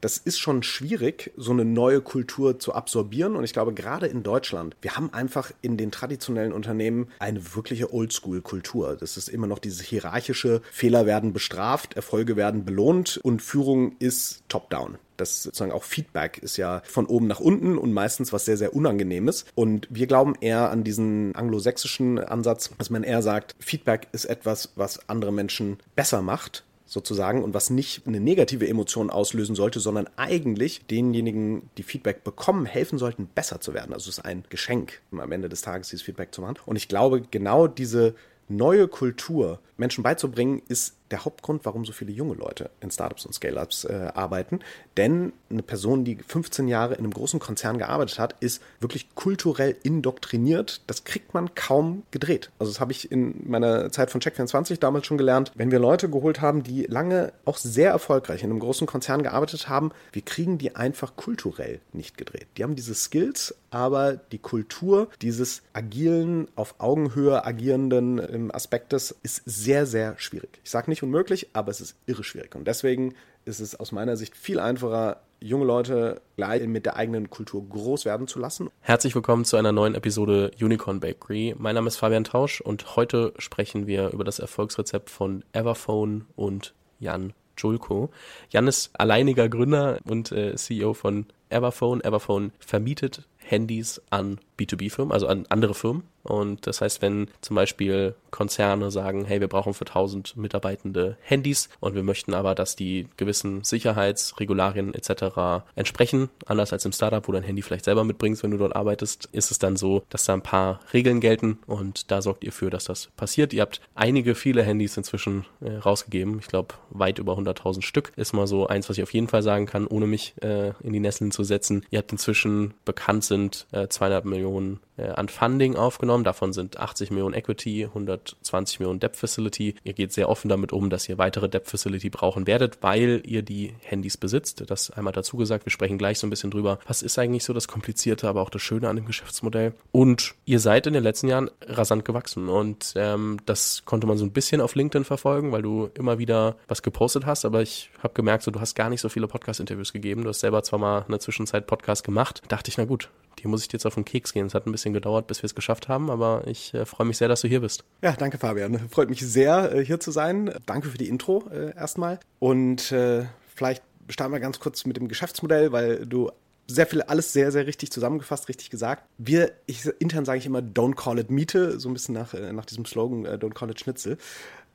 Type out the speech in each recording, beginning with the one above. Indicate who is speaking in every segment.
Speaker 1: das ist schon schwierig, so eine neue Kultur zu absorbieren. Und ich glaube, gerade in Deutschland, wir haben einfach in den traditionellen Unternehmen eine wirkliche Oldschool-Kultur. Das ist immer noch dieses hierarchische, Fehler werden bestraft, Erfolge werden belohnt und Führung ist top-down. Das sozusagen auch Feedback ist ja von oben nach unten und meistens was sehr, sehr Unangenehmes. Und wir glauben eher an diesen anglosächsischen Ansatz, dass man eher sagt, Feedback ist etwas, was andere Menschen besser macht sozusagen und was nicht eine negative Emotion auslösen sollte, sondern eigentlich denjenigen, die Feedback bekommen, helfen sollten, besser zu werden. Also es ist ein Geschenk, am Ende des Tages dieses Feedback zu machen. Und ich glaube, genau diese neue Kultur Menschen beizubringen, ist der Hauptgrund, warum so viele junge Leute in Startups und Scale-Ups äh, arbeiten. Denn eine Person, die 15 Jahre in einem großen Konzern gearbeitet hat, ist wirklich kulturell indoktriniert. Das kriegt man kaum gedreht. Also das habe ich in meiner Zeit von Check24 damals schon gelernt. Wenn wir Leute geholt haben, die lange auch sehr erfolgreich in einem großen Konzern gearbeitet haben, wir kriegen die einfach kulturell nicht gedreht. Die haben diese Skills, aber die Kultur dieses agilen, auf Augenhöhe agierenden ähm, Aspektes ist sehr, sehr schwierig. Ich sage nicht unmöglich, aber es ist irre schwierig. Und deswegen ist es aus meiner Sicht viel einfacher, junge Leute gleich mit der eigenen Kultur groß werden zu lassen.
Speaker 2: Herzlich willkommen zu einer neuen Episode Unicorn Bakery. Mein Name ist Fabian Tausch und heute sprechen wir über das Erfolgsrezept von Everphone und Jan Julko. Jan ist alleiniger Gründer und äh, CEO von Everphone. Everphone vermietet Handys an B2B-Firmen, also an andere Firmen. Und das heißt, wenn zum Beispiel Konzerne sagen, hey, wir brauchen für 1000 Mitarbeitende Handys und wir möchten aber, dass die gewissen Sicherheitsregularien etc. entsprechen, anders als im Startup, wo du dein Handy vielleicht selber mitbringst, wenn du dort arbeitest, ist es dann so, dass da ein paar Regeln gelten und da sorgt ihr für, dass das passiert. Ihr habt einige, viele Handys inzwischen äh, rausgegeben. Ich glaube, weit über 100.000 Stück ist mal so eins, was ich auf jeden Fall sagen kann, ohne mich äh, in die Nesseln zu setzen. Ihr habt inzwischen bekannt sind äh, 200 Millionen äh, an Funding aufgenommen. Davon sind 80 Millionen Equity, 120 Millionen Debt Facility. Ihr geht sehr offen damit um, dass ihr weitere Debt Facility brauchen werdet, weil ihr die Handys besitzt. Das einmal dazu gesagt. Wir sprechen gleich so ein bisschen drüber. Was ist eigentlich so das Komplizierte, aber auch das Schöne an dem Geschäftsmodell? Und ihr seid in den letzten Jahren rasant gewachsen und ähm, das konnte man so ein bisschen auf LinkedIn verfolgen, weil du immer wieder was gepostet hast. Aber ich habe gemerkt, so, du hast gar nicht so viele Podcast-Interviews gegeben. Du hast selber zwar mal in der Zwischenzeit Podcast gemacht. Dachte ich, na gut, die muss ich jetzt auf den Keks gehen. Es hat ein bisschen gedauert, bis wir es geschafft haben, aber ich äh, freue mich sehr, dass du hier bist.
Speaker 1: Ja, danke Fabian. Freut mich sehr, äh, hier zu sein. Danke für die Intro äh, erstmal. Und äh, vielleicht starten wir ganz kurz mit dem Geschäftsmodell, weil du sehr viel, alles sehr, sehr richtig zusammengefasst, richtig gesagt. Wir, ich, intern sage ich immer, don't call it Miete, so ein bisschen nach, äh, nach diesem Slogan, uh, don't call it Schnitzel.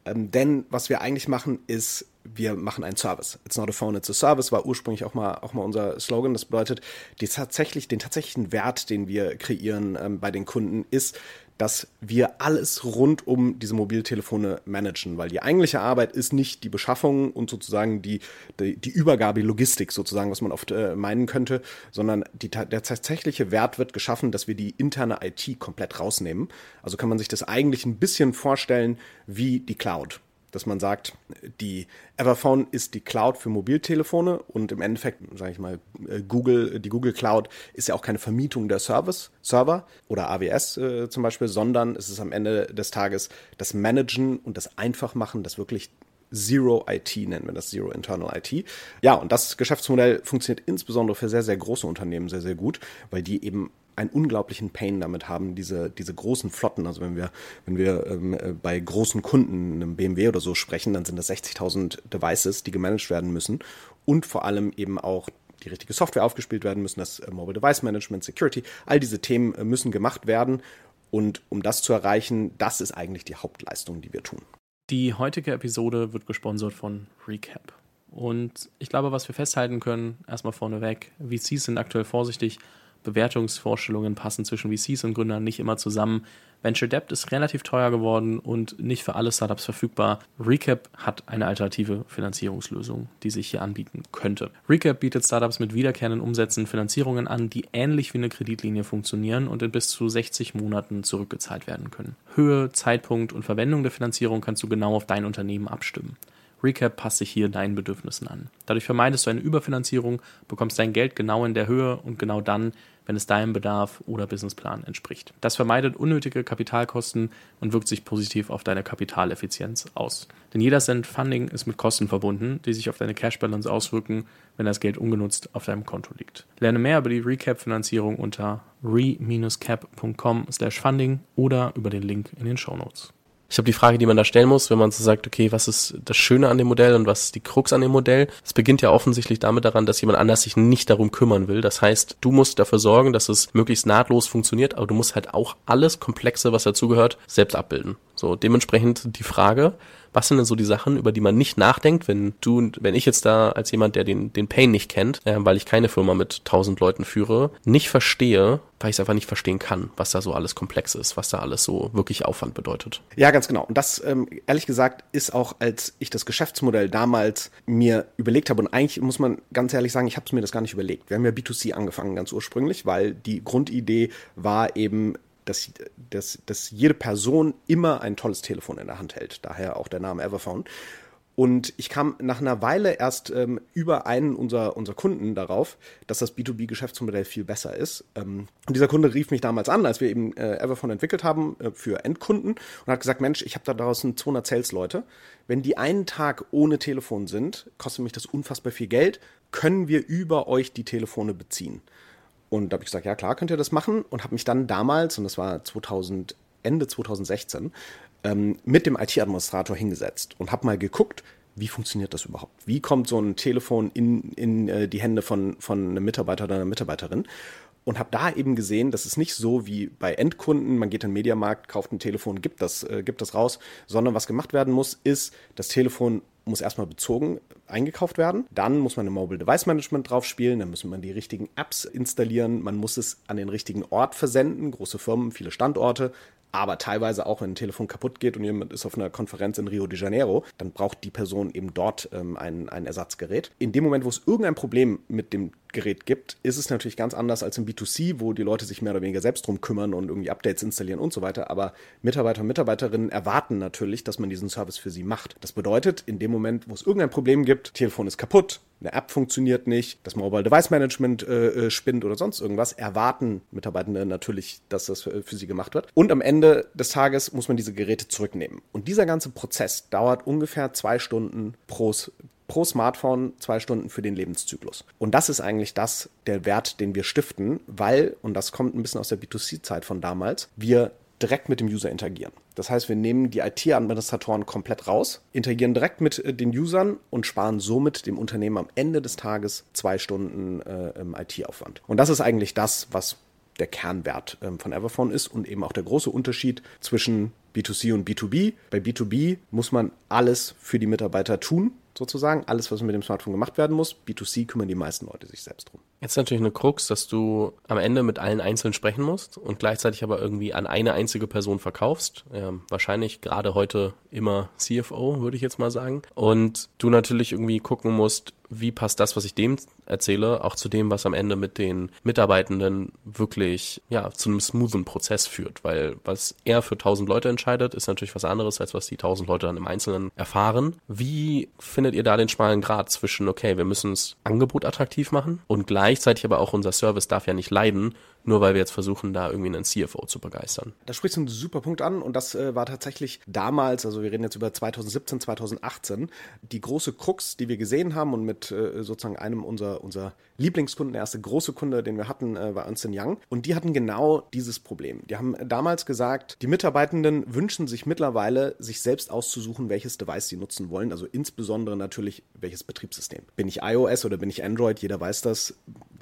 Speaker 1: Ähm, denn was wir eigentlich machen, ist, wir machen einen Service. It's not a phone, it's a service, war ursprünglich auch mal, auch mal unser Slogan. Das bedeutet, die tatsächlich, den tatsächlichen Wert, den wir kreieren ähm, bei den Kunden, ist, dass wir alles rund um diese Mobiltelefone managen, weil die eigentliche Arbeit ist nicht die Beschaffung und sozusagen die, die, die Übergabe, die Logistik sozusagen, was man oft äh, meinen könnte, sondern die, der tatsächliche Wert wird geschaffen, dass wir die interne IT komplett rausnehmen. Also kann man sich das eigentlich ein bisschen vorstellen wie die Cloud dass man sagt, die Everphone ist die Cloud für Mobiltelefone und im Endeffekt, sage ich mal, äh, Google, die Google Cloud ist ja auch keine Vermietung der Service, Server oder AWS äh, zum Beispiel, sondern es ist am Ende des Tages das Managen und das Einfachmachen, das wirklich Zero IT nennen wir das, Zero Internal IT. Ja, und das Geschäftsmodell funktioniert insbesondere für sehr, sehr große Unternehmen sehr, sehr gut, weil die eben einen unglaublichen Pain damit haben, diese, diese großen Flotten. Also wenn wir, wenn wir ähm, äh, bei großen Kunden, einem BMW oder so sprechen, dann sind das 60.000 Devices, die gemanagt werden müssen und vor allem eben auch die richtige Software aufgespielt werden müssen, das äh, Mobile Device Management, Security, all diese Themen äh, müssen gemacht werden. Und um das zu erreichen, das ist eigentlich die Hauptleistung, die wir tun.
Speaker 2: Die heutige Episode wird gesponsert von Recap. Und ich glaube, was wir festhalten können, erstmal vorneweg, VCs sind aktuell vorsichtig, Bewertungsvorstellungen passen zwischen VCs und Gründern nicht immer zusammen. Venture Debt ist relativ teuer geworden und nicht für alle Startups verfügbar. Recap hat eine alternative Finanzierungslösung, die sich hier anbieten könnte. Recap bietet Startups mit wiederkehrenden Umsätzen Finanzierungen an, die ähnlich wie eine Kreditlinie funktionieren und in bis zu 60 Monaten zurückgezahlt werden können. Höhe, Zeitpunkt und Verwendung der Finanzierung kannst du genau auf dein Unternehmen abstimmen. Recap passt sich hier deinen Bedürfnissen an. Dadurch vermeidest du eine Überfinanzierung, bekommst dein Geld genau in der Höhe und genau dann, wenn es deinem Bedarf oder Businessplan entspricht. Das vermeidet unnötige Kapitalkosten und wirkt sich positiv auf deine Kapitaleffizienz aus. Denn jeder Cent Funding ist mit Kosten verbunden, die sich auf deine Cash Balance auswirken, wenn das Geld ungenutzt auf deinem Konto liegt. Lerne mehr über die Recap-Finanzierung unter re-cap.com/funding oder über den Link in den Show Notes. Ich habe die Frage, die man da stellen muss, wenn man so sagt, okay, was ist das Schöne an dem Modell und was ist die Krux an dem Modell? Es beginnt ja offensichtlich damit daran, dass jemand anders sich nicht darum kümmern will. Das heißt, du musst dafür sorgen, dass es möglichst nahtlos funktioniert, aber du musst halt auch alles Komplexe, was dazugehört, selbst abbilden. So, dementsprechend die Frage, was sind denn so die Sachen, über die man nicht nachdenkt, wenn du, wenn ich jetzt da als jemand, der den, den Pain nicht kennt, äh, weil ich keine Firma mit tausend Leuten führe, nicht verstehe, weil ich es einfach nicht verstehen kann, was da so alles komplex ist, was da alles so wirklich Aufwand bedeutet.
Speaker 1: Ja, ganz genau. Und das, ähm, ehrlich gesagt, ist auch, als ich das Geschäftsmodell damals mir überlegt habe, und eigentlich muss man ganz ehrlich sagen, ich habe es mir das gar nicht überlegt. Wir haben ja B2C angefangen, ganz ursprünglich, weil die Grundidee war eben, dass, dass, dass jede Person immer ein tolles Telefon in der Hand hält. Daher auch der Name Everphone. Und ich kam nach einer Weile erst ähm, über einen unserer, unserer Kunden darauf, dass das B2B-Geschäftsmodell viel besser ist. Ähm, und dieser Kunde rief mich damals an, als wir eben äh, Everphone entwickelt haben äh, für Endkunden und hat gesagt, Mensch, ich habe da draußen 200 Sales-Leute. Wenn die einen Tag ohne Telefon sind, kostet mich das unfassbar viel Geld. Können wir über euch die Telefone beziehen? Und da habe ich gesagt, ja klar, könnt ihr das machen. Und habe mich dann damals, und das war 2000, Ende 2016, ähm, mit dem IT-Administrator hingesetzt und habe mal geguckt, wie funktioniert das überhaupt? Wie kommt so ein Telefon in, in äh, die Hände von, von einem Mitarbeiter oder einer Mitarbeiterin? Und habe da eben gesehen, dass es nicht so wie bei Endkunden, man geht in den Mediamarkt, kauft ein Telefon, gibt das, äh, gibt das raus, sondern was gemacht werden muss, ist, das Telefon muss erstmal bezogen eingekauft werden. Dann muss man ein Mobile Device Management drauf spielen, dann muss man die richtigen Apps installieren, man muss es an den richtigen Ort versenden, große Firmen, viele Standorte, aber teilweise auch, wenn ein Telefon kaputt geht und jemand ist auf einer Konferenz in Rio de Janeiro, dann braucht die Person eben dort ähm, ein, ein Ersatzgerät. In dem Moment, wo es irgendein Problem mit dem Gerät gibt, ist es natürlich ganz anders als im B2C, wo die Leute sich mehr oder weniger selbst drum kümmern und irgendwie Updates installieren und so weiter. Aber Mitarbeiter und Mitarbeiterinnen erwarten natürlich, dass man diesen Service für sie macht. Das bedeutet, in dem Moment, wo es irgendein Problem gibt, Telefon ist kaputt, eine App funktioniert nicht, das Mobile Device Management äh, äh, spinnt oder sonst irgendwas, erwarten Mitarbeitende natürlich, dass das für, für sie gemacht wird. Und am Ende des Tages muss man diese Geräte zurücknehmen. Und dieser ganze Prozess dauert ungefähr zwei Stunden pro, pro Smartphone zwei Stunden für den Lebenszyklus. Und das ist eigentlich das, der Wert, den wir stiften, weil, und das kommt ein bisschen aus der B2C-Zeit von damals, wir direkt mit dem User interagieren. Das heißt, wir nehmen die IT-Administratoren komplett raus, interagieren direkt mit äh, den Usern und sparen somit dem Unternehmen am Ende des Tages zwei Stunden äh, IT-Aufwand. Und das ist eigentlich das, was der Kernwert ähm, von Everphone ist und eben auch der große Unterschied zwischen B2C und B2B. Bei B2B muss man alles für die Mitarbeiter tun, sozusagen. Alles, was mit dem Smartphone gemacht werden muss. B2C kümmern die meisten Leute sich selbst drum.
Speaker 2: Jetzt natürlich eine Krux, dass du am Ende mit allen einzeln sprechen musst und gleichzeitig aber irgendwie an eine einzige Person verkaufst. Ähm, wahrscheinlich gerade heute immer CFO, würde ich jetzt mal sagen. Und du natürlich irgendwie gucken musst, wie passt das, was ich dem erzähle, auch zu dem, was am Ende mit den Mitarbeitenden wirklich, ja, zu einem smoothen Prozess führt. Weil was er für tausend Leute entscheidet, ist natürlich was anderes, als was die tausend Leute dann im Einzelnen erfahren. Wie findet ihr da den schmalen Grad zwischen, okay, wir müssen das Angebot attraktiv machen und gleichzeitig aber auch unser Service darf ja nicht leiden, nur weil wir jetzt versuchen, da irgendwie einen CFO zu begeistern.
Speaker 1: Da sprichst du einen super Punkt an und das äh, war tatsächlich damals, also wir reden jetzt über 2017, 2018, die große Krux, die wir gesehen haben und mit äh, sozusagen einem unserer, unserer Lieblingskunden, der erste große Kunde, den wir hatten, äh, war Ernst Young und die hatten genau dieses Problem. Die haben damals gesagt, die Mitarbeitenden wünschen sich mittlerweile, sich selbst auszusuchen, welches Device sie nutzen wollen, also insbesondere natürlich welches Betriebssystem. Bin ich iOS oder bin ich Android? Jeder weiß das.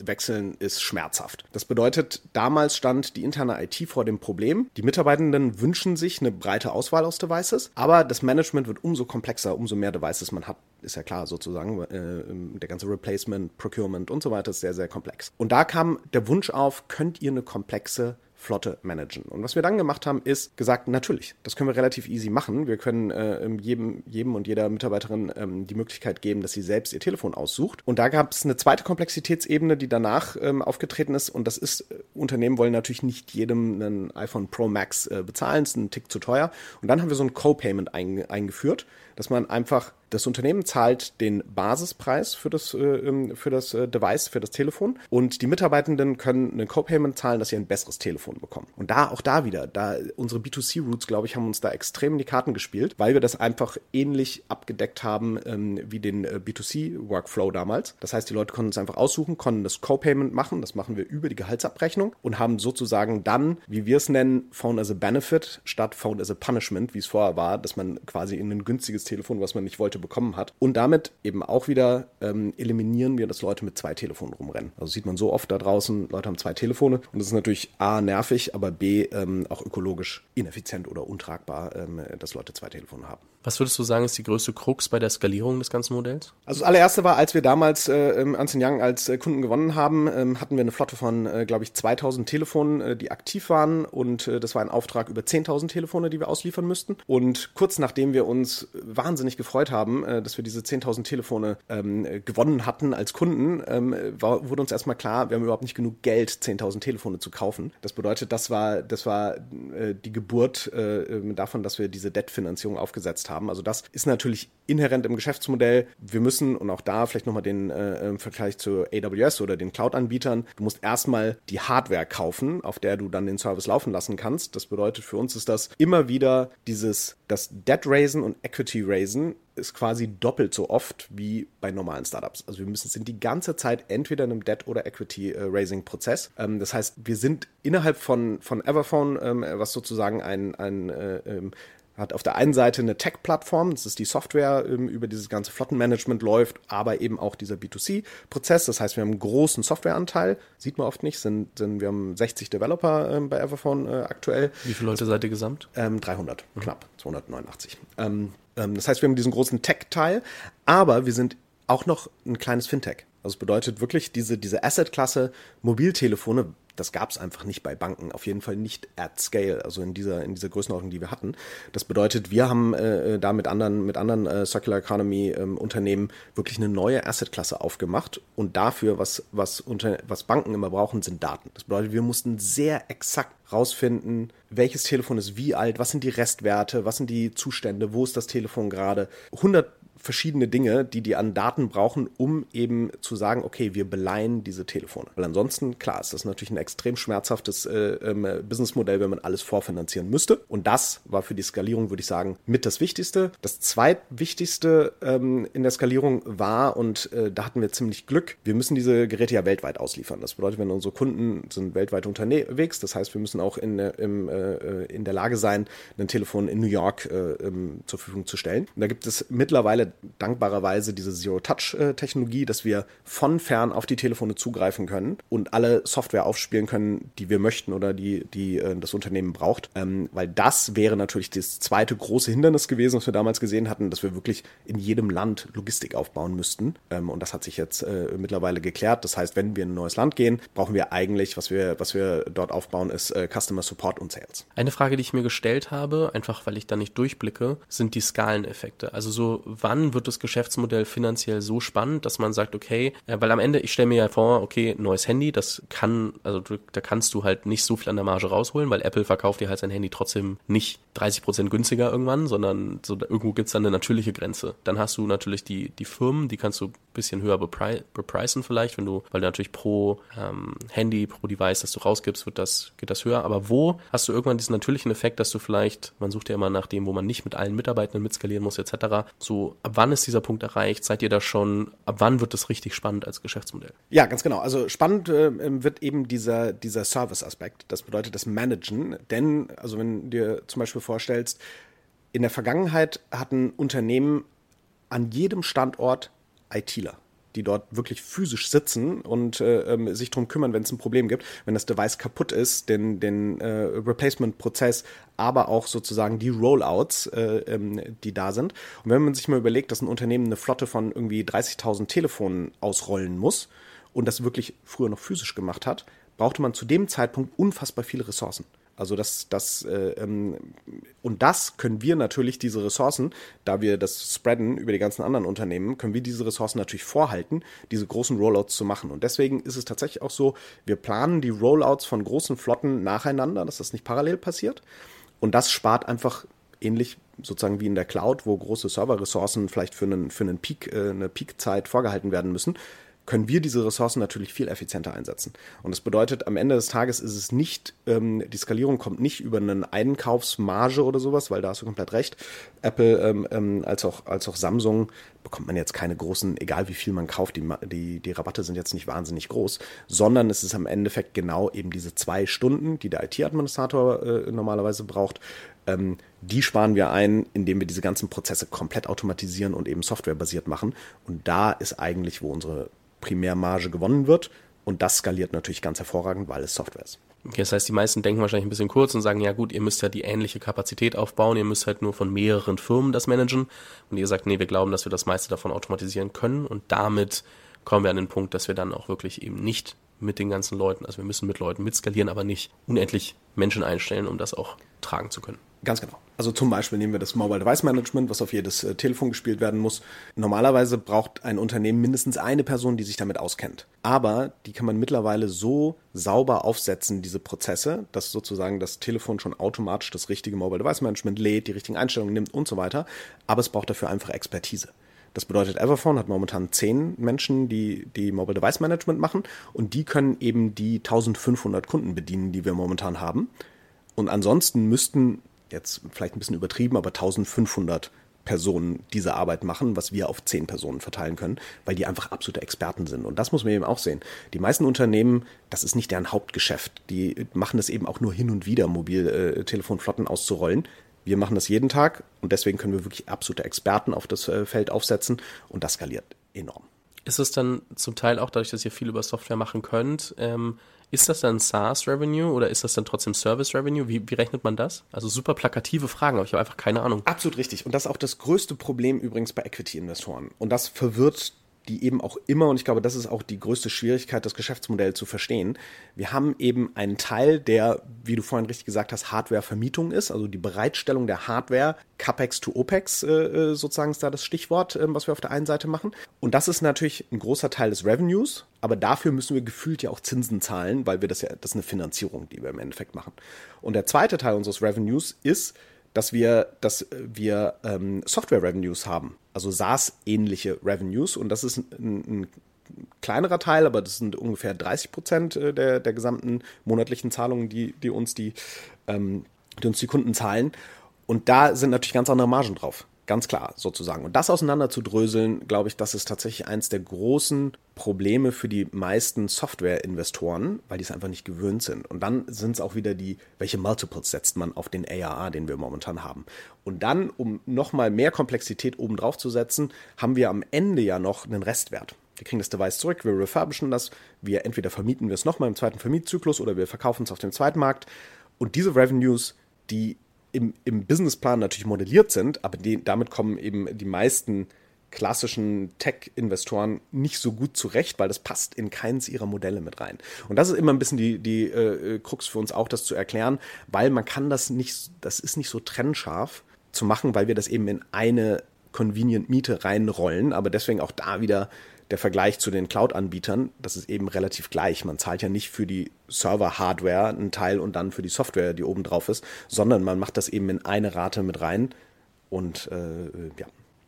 Speaker 1: Wechseln ist schmerzhaft. Das bedeutet, damals stand die interne IT vor dem Problem. Die Mitarbeitenden wünschen sich eine breite Auswahl aus Devices, aber das Management wird umso komplexer, umso mehr Devices man hat. Ist ja klar sozusagen. Äh, der ganze Replacement, Procurement und so weiter ist sehr, sehr komplex. Und da kam der Wunsch auf, könnt ihr eine komplexe Flotte managen. Und was wir dann gemacht haben, ist gesagt, natürlich, das können wir relativ easy machen. Wir können äh, jedem, jedem und jeder Mitarbeiterin ähm, die Möglichkeit geben, dass sie selbst ihr Telefon aussucht. Und da gab es eine zweite Komplexitätsebene, die danach ähm, aufgetreten ist. Und das ist, äh, Unternehmen wollen natürlich nicht jedem einen iPhone Pro Max äh, bezahlen, ist ein Tick zu teuer. Und dann haben wir so ein Co-Payment ein, eingeführt, dass man einfach Das Unternehmen zahlt den Basispreis für das, äh, ähm, für das äh, Device, für das Telefon und die Mitarbeitenden können einen Co-Payment zahlen, dass sie ein besseres Telefon bekommen. Und da, auch da wieder, da unsere B2C-Roots, glaube ich, haben uns da extrem in die Karten gespielt, weil wir das einfach ähnlich abgedeckt haben ähm, wie den äh, B2C-Workflow damals. Das heißt, die Leute konnten es einfach aussuchen, konnten das Co-Payment machen, das machen wir über die Gehaltsabrechnung und haben sozusagen dann, wie wir es nennen, Phone as a Benefit statt Phone as a Punishment, wie es vorher war, dass man quasi in ein günstiges Telefon, was man nicht wollte, bekommen hat. Und damit eben auch wieder ähm, eliminieren wir, dass Leute mit zwei Telefonen rumrennen. Also sieht man so oft da draußen, Leute haben zwei Telefone und das ist natürlich A, nervig, aber B, ähm, auch ökologisch ineffizient oder untragbar, ähm, dass Leute zwei Telefone haben.
Speaker 2: Was würdest du sagen, ist die größte Krux bei der Skalierung des ganzen Modells?
Speaker 1: Also das allererste war, als wir damals äh, Ernst Young als äh, Kunden gewonnen haben, ähm, hatten wir eine Flotte von, äh, glaube ich, 2000 Telefonen, äh, die aktiv waren und äh, das war ein Auftrag über 10.000 Telefone, die wir ausliefern müssten. Und kurz nachdem wir uns wahnsinnig gefreut haben, äh, dass wir diese 10.000 Telefone ähm, gewonnen hatten als Kunden, ähm, war, wurde uns erstmal klar, wir haben überhaupt nicht genug Geld, 10.000 Telefone zu kaufen. Das bedeutet, das war, das war äh, die Geburt äh, davon, dass wir diese Debt-Finanzierung aufgesetzt haben. Also das ist natürlich inhärent im Geschäftsmodell. Wir müssen, und auch da vielleicht nochmal den äh, im Vergleich zu AWS oder den Cloud-Anbietern, du musst erstmal die Hardware kaufen, auf der du dann den Service laufen lassen kannst. Das bedeutet, für uns ist das immer wieder dieses, das Debt-Raisen und Equity-Raisen ist quasi doppelt so oft wie bei normalen Startups. Also wir müssen sind die ganze Zeit entweder in einem Debt- oder Equity-Raising-Prozess. Ähm, das heißt, wir sind innerhalb von, von Everphone, ähm, was sozusagen ein, ein äh, ähm, hat auf der einen Seite eine Tech-Plattform, das ist die Software, ähm, über dieses ganze Flottenmanagement läuft, aber eben auch dieser B2C-Prozess. Das heißt, wir haben einen großen Softwareanteil, sieht man oft nicht, sind, sind wir haben 60 Developer ähm, bei Everphone äh, aktuell.
Speaker 2: Wie viele Leute seid ihr gesamt?
Speaker 1: Ähm, 300, mhm. knapp, 289. Ähm, ähm, das heißt, wir haben diesen großen Tech-Teil, aber wir sind auch noch ein kleines Fintech. Also es bedeutet wirklich, diese, diese Asset-Klasse Mobiltelefone das gab es einfach nicht bei Banken, auf jeden Fall nicht at scale, also in dieser, in dieser Größenordnung, die wir hatten. Das bedeutet, wir haben äh, da mit anderen, mit anderen äh, Circular Economy ähm, Unternehmen wirklich eine neue Assetklasse aufgemacht und dafür, was, was, unter, was Banken immer brauchen, sind Daten. Das bedeutet, wir mussten sehr exakt rausfinden, welches Telefon ist wie alt, was sind die Restwerte, was sind die Zustände, wo ist das Telefon gerade. 100 verschiedene Dinge, die die an Daten brauchen, um eben zu sagen, okay, wir beleihen diese Telefone. Weil ansonsten, klar, ist das natürlich ein extrem schmerzhaftes äh, ähm, Businessmodell, wenn man alles vorfinanzieren müsste. Und das war für die Skalierung, würde ich sagen, mit das Wichtigste. Das zweitwichtigste ähm, in der Skalierung war, und äh, da hatten wir ziemlich Glück, wir müssen diese Geräte ja weltweit ausliefern. Das bedeutet, wenn unsere Kunden sind weltweit unterwegs, das heißt, wir müssen auch in, im, äh, in der Lage sein, ein Telefon in New York äh, ähm, zur Verfügung zu stellen. Und da gibt es mittlerweile dankbarerweise diese Zero-Touch-Technologie, dass wir von fern auf die Telefone zugreifen können und alle Software aufspielen können, die wir möchten oder die, die äh, das Unternehmen braucht. Ähm, weil das wäre natürlich das zweite große Hindernis gewesen, was wir damals gesehen hatten, dass wir wirklich in jedem Land Logistik aufbauen müssten. Ähm, und das hat sich jetzt äh, mittlerweile geklärt. Das heißt, wenn wir in ein neues Land gehen, brauchen wir eigentlich, was wir, was wir dort aufbauen, ist äh, Customer Support und Sales.
Speaker 2: Eine Frage, die ich mir gestellt habe, einfach weil ich da nicht durchblicke, sind die Skaleneffekte. Also so, wann wann wird das Geschäftsmodell finanziell so spannend, dass man sagt, okay, äh, weil am Ende, ich stelle mir ja vor, okay, neues Handy, das kann, also da kannst du halt nicht so viel an der Marge rausholen, weil Apple verkauft dir halt sein Handy trotzdem nicht 30 Prozent günstiger irgendwann, sondern so, irgendwo gibt's dann eine natürliche Grenze. Dann hast du natürlich die, die Firmen, die kannst du ein bisschen höher bepri bepreisen vielleicht, wenn du, weil du natürlich pro ähm, Handy, pro Device, das du rausgibst, wird das, geht das höher. Aber wo hast du irgendwann diesen natürlichen Effekt, dass du vielleicht, man sucht ja immer nach dem, wo man nicht mit allen Mitarbeitenden mitskalieren muss, etc. So, ab wann ist dieser Punkt erreicht? Seid ihr da schon, ab wann wird das richtig spannend als Geschäftsmodell?
Speaker 1: Ja, ganz genau. Also spannend äh, wird eben dieser, dieser Service-Aspekt. Das bedeutet das Managen. Denn, also wenn dir zum Beispiel vorstellst, in der Vergangenheit hatten Unternehmen an jedem Standort ITler die dort wirklich physisch sitzen und äh, ähm, sich darum kümmern, wenn es ein Problem gibt, wenn das Device kaputt ist, den, den äh, Replacement-Prozess, aber auch sozusagen die Rollouts, äh, ähm, die da sind. Und wenn man sich mal überlegt, dass ein Unternehmen eine Flotte von irgendwie 30.000 Telefonen ausrollen muss und das wirklich früher noch physisch gemacht hat, brauchte man zu dem Zeitpunkt unfassbar viele Ressourcen. Also das, das äh, ähm, und das können wir natürlich diese Ressourcen, da wir das spreaden über die ganzen anderen Unternehmen, können wir diese Ressourcen natürlich vorhalten, diese großen Rollouts zu machen. Und deswegen ist es tatsächlich auch so, wir planen die Rollouts von großen Flotten nacheinander, dass das nicht parallel passiert. Und das spart einfach ähnlich sozusagen wie in der Cloud, wo große Serverressourcen vielleicht für einen, für einen Peak, äh, eine Peakzeit vorgehalten werden müssen, können wir diese Ressourcen natürlich viel effizienter einsetzen. Und das bedeutet, am Ende des Tages ist es nicht, ähm, die Skalierung kommt nicht über einen Einkaufsmarge oder sowas, weil da hast du komplett recht. Apple ähm, ähm, als, auch, als auch Samsung bekommt man jetzt keine großen, egal wie viel man kauft, die, die, die Rabatte sind jetzt nicht wahnsinnig groß, sondern es ist am Endeffekt genau eben diese zwei Stunden, die der IT-Administrator äh, normalerweise braucht, ähm, die sparen wir ein, indem wir diese ganzen Prozesse komplett automatisieren und eben softwarebasiert machen. Und da ist eigentlich, wo unsere Primärmarge gewonnen wird. Und das skaliert natürlich ganz hervorragend, weil es Software ist.
Speaker 2: Okay, das heißt, die meisten denken wahrscheinlich ein bisschen kurz und sagen, ja gut, ihr müsst ja die ähnliche Kapazität aufbauen, ihr müsst halt nur von mehreren Firmen das managen. Und ihr sagt, nee, wir glauben, dass wir das meiste davon automatisieren können. Und damit kommen wir an den Punkt, dass wir dann auch wirklich eben nicht mit den ganzen Leuten, also wir müssen mit Leuten mitskalieren, aber nicht unendlich Menschen einstellen, um das auch tragen zu können.
Speaker 1: Ganz genau. Also zum Beispiel nehmen wir das Mobile Device Management, was auf jedes äh, Telefon gespielt werden muss. Normalerweise braucht ein Unternehmen mindestens eine Person, die sich damit auskennt. Aber die kann man mittlerweile so sauber aufsetzen, diese Prozesse, dass sozusagen das Telefon schon automatisch das richtige Mobile Device Management lädt, die richtigen Einstellungen nimmt und so weiter. Aber es braucht dafür einfach Expertise. Das bedeutet, Everphone hat momentan zehn Menschen, die, die Mobile Device Management machen und die können eben die 1500 Kunden bedienen, die wir momentan haben. Und ansonsten müssten jetzt vielleicht ein bisschen übertrieben, aber 1500 Personen diese Arbeit machen, was wir auf zehn Personen verteilen können, weil die einfach absolute Experten sind. Und das muss man eben auch sehen. Die meisten Unternehmen, das ist nicht deren Hauptgeschäft. Die machen es eben auch nur hin und wieder, Mobiltelefonflotten auszurollen. Wir machen das jeden Tag und deswegen können wir wirklich absolute Experten auf das äh, Feld aufsetzen und das skaliert enorm.
Speaker 2: Ist es dann zum Teil auch dadurch, dass ihr viel über Software machen könnt, ähm, ist das dann SaaS-Revenue oder ist das dann trotzdem Service-Revenue? Wie, wie rechnet man das? Also super plakative Fragen, aber ich habe einfach keine Ahnung.
Speaker 1: Absolut richtig. Und das ist auch das größte Problem übrigens bei Equity-Investoren. Und das verwirrt die eben auch immer, und ich glaube, das ist auch die größte Schwierigkeit, das Geschäftsmodell zu verstehen. Wir haben eben einen Teil, der, wie du vorhin richtig gesagt hast, Hardware-Vermietung ist, also die Bereitstellung der Hardware, CapEx to OPEX äh, äh, sozusagen ist da das Stichwort, äh, was wir auf der einen Seite machen. Und das ist natürlich ein großer Teil des Revenues, aber dafür müssen wir gefühlt ja auch Zinsen zahlen, weil wir das ja, das ist eine Finanzierung, die wir im Endeffekt machen. Und der zweite Teil unseres Revenues ist, dass wir, dass wir ähm, Software-Revenues haben, also SaaS-ähnliche Revenues. Und das ist ein, ein, kleinerer Teil, aber das sind ungefähr 30 Prozent äh, der, der gesamten monatlichen Zahlungen, die, die, uns die, ähm, die uns die Kunden zahlen. Und da sind natürlich ganz andere Margen drauf. Ganz klar, sozusagen. Und das auseinander zu dröseln, glaube ich, das ist tatsächlich eins der großen Probleme für die meisten Software-Investoren, weil die es einfach nicht gewöhnt sind. Und dann sind es auch wieder die, welche Multiples setzt man auf den ARA, den wir momentan haben. Und dann, um nochmal mehr Komplexität obendrauf zu setzen, haben wir am Ende ja noch einen Restwert. Wir kriegen das Device zurück, wir refurbischen das, wir entweder vermieten wir es nochmal im zweiten Vermietzyklus oder wir verkaufen es auf dem zweiten Markt. Und diese Revenues, die im, im Businessplan natürlich modelliert sind, aber die, damit kommen eben die meisten klassischen Tech-Investoren nicht so gut zurecht, weil das passt in keins ihrer Modelle mit rein. Und das ist immer ein bisschen die, die äh, Krux für uns auch, das zu erklären, weil man kann das nicht, das ist nicht so trennscharf zu machen, weil wir das eben in eine Convenient Miete reinrollen, aber deswegen auch da wieder der Vergleich zu den Cloud-Anbietern, das ist eben relativ gleich. Man zahlt ja nicht für die Server-Hardware einen Teil und dann für die Software, die oben drauf ist, sondern man macht das eben in eine Rate mit rein. Und äh, ja,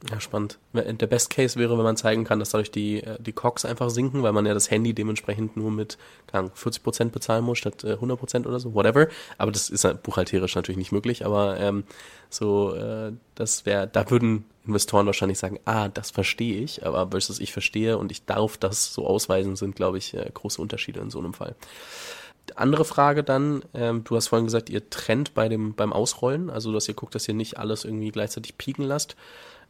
Speaker 2: ja, spannend. Der Best Case wäre, wenn man zeigen kann, dass dadurch die, äh, die Cox einfach sinken, weil man ja das Handy dementsprechend nur mit Ahnung, 40% bezahlen muss statt 100% äh, oder so, whatever. Aber das ist buchhalterisch natürlich nicht möglich, aber ähm, so, äh, das wäre, da würden Investoren wahrscheinlich sagen, ah, das verstehe ich, aber versus ich verstehe und ich darf das so ausweisen, sind, glaube ich, äh, große Unterschiede in so einem Fall. Andere Frage dann, ähm, du hast vorhin gesagt, ihr trennt bei dem, beim Ausrollen, also dass ihr guckt, dass ihr nicht alles irgendwie gleichzeitig pieken lasst.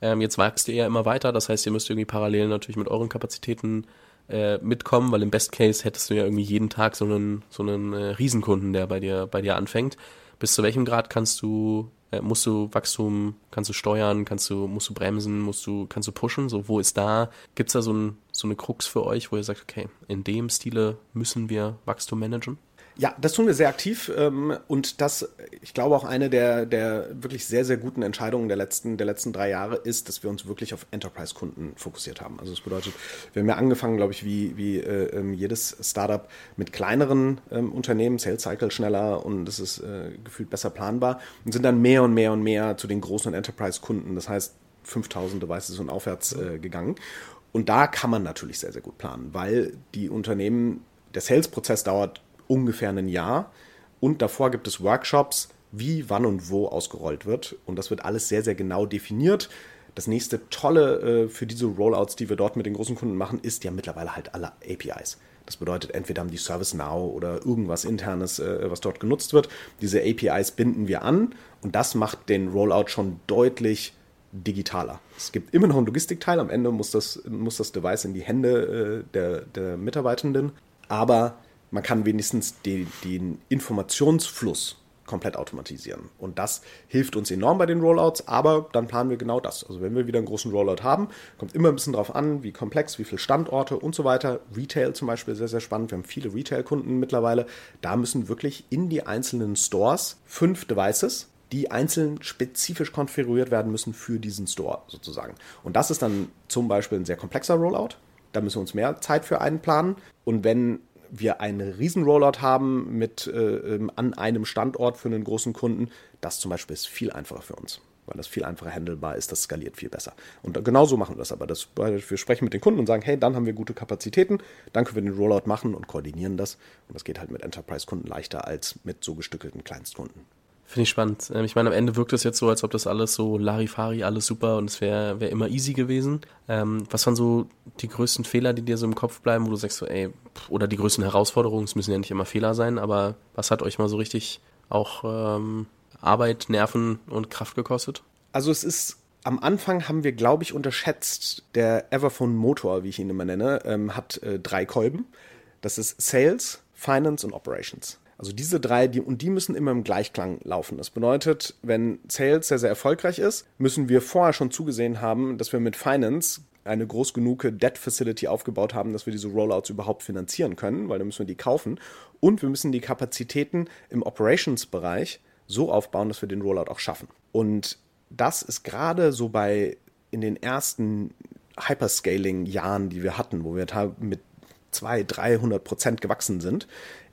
Speaker 2: Ähm, jetzt wächst ihr ja immer weiter, das heißt, ihr müsst irgendwie parallel natürlich mit euren Kapazitäten äh, mitkommen, weil im Best Case hättest du ja irgendwie jeden Tag so einen, so einen äh, Riesenkunden, der bei dir, bei dir anfängt. Bis zu welchem Grad kannst du, äh, musst du Wachstum, kannst du steuern, kannst du, musst du bremsen, musst du, kannst du pushen? So, wo ist da, gibt's da so, ein, so eine Krux für euch, wo ihr sagt, okay, in dem Stile müssen wir Wachstum managen?
Speaker 1: Ja, das tun wir sehr aktiv ähm, und das, ich glaube auch eine der, der wirklich sehr, sehr guten Entscheidungen der letzten, der letzten drei Jahre ist, dass wir uns wirklich auf Enterprise-Kunden fokussiert haben. Also das bedeutet, wir haben ja angefangen, glaube ich, wie, wie äh, ähm, jedes Startup mit kleineren ähm, Unternehmen, Sales Cycle schneller und es ist äh, gefühlt besser planbar und sind dann mehr und mehr und mehr zu den großen Enterprise-Kunden, das heißt 5000 Devices und aufwärts äh, gegangen. Und da kann man natürlich sehr, sehr gut planen, weil die Unternehmen, der Sales-Prozess dauert ungefähr ein Jahr. Und davor gibt es Workshops, wie, wann und wo ausgerollt wird. Und das wird alles sehr, sehr genau definiert. Das nächste Tolle äh, für diese Rollouts, die wir dort mit den großen Kunden machen, ist ja mittlerweile halt alle APIs. Das bedeutet, entweder haben die ServiceNow oder irgendwas internes, äh, was dort genutzt wird. Diese APIs binden wir an und das macht den Rollout schon deutlich digitaler. Es gibt immer noch einen Logistikteil. Am Ende muss das, muss das Device in die Hände äh, der, der Mitarbeitenden. Aber man kann wenigstens die, den Informationsfluss komplett automatisieren. Und das hilft uns enorm bei den Rollouts, aber dann planen wir genau das. Also wenn wir wieder einen großen Rollout haben, kommt immer ein bisschen drauf an, wie komplex, wie viele Standorte und so weiter. Retail zum Beispiel sehr, sehr spannend. Wir haben viele Retail-Kunden mittlerweile. Da müssen wirklich in die einzelnen Stores fünf Devices die einzeln spezifisch konfiguriert werden müssen für diesen Store sozusagen. Und das ist dann zum Beispiel ein sehr komplexer Rollout. Da müssen wir uns mehr Zeit für einplanen. Und wenn wir einen riesen Rollout haben mit äh, ähm, an einem Standort für einen großen Kunden, das zum Beispiel ist viel einfacher für uns weil das viel einfacher handelbar ist, das skaliert viel besser. Und genauso machen wir das aber. Das, wir sprechen mit den Kunden und sagen, hey, dann haben wir gute Kapazitäten, dann können wir den Rollout machen und koordinieren das. Und das geht halt mit Enterprise-Kunden leichter als mit so gestückelten Kleinstkunden.
Speaker 2: Finde ich spannend. Ähm, ich meine, am Ende wirkt es jetzt so, als ob das alles so Larifari, alles super und es wäre wär immer easy gewesen. Ähm, was waren so die größten Fehler, die dir so im Kopf bleiben, wo du sagst so, ey, oder die größten Herausforderungen, es müssen ja nicht immer Fehler sein, aber was hat euch mal so richtig auch ähm, Arbeit, Nerven und Kraft gekostet?
Speaker 1: Also es ist am Anfang haben wir, glaube ich, unterschätzt, der Everphone Motor, wie ich ihn immer nenne, ähm, hat äh, drei Kolben. Das ist Sales, Finance und Operations. Also diese drei, die, und die müssen immer im Gleichklang laufen. Das bedeutet, wenn Sales sehr, sehr erfolgreich ist, müssen wir vorher schon zugesehen haben, dass wir mit Finance eine groß genug Debt Facility aufgebaut haben, dass wir diese Rollouts überhaupt finanzieren können, weil dann müssen wir die kaufen. Und wir müssen die Kapazitäten im Operations-Bereich so aufbauen, dass wir den Rollout auch schaffen. Und das ist gerade so bei in den ersten Hyperscaling-Jahren, die wir hatten, wo wir mit 200, 300 Prozent gewachsen sind,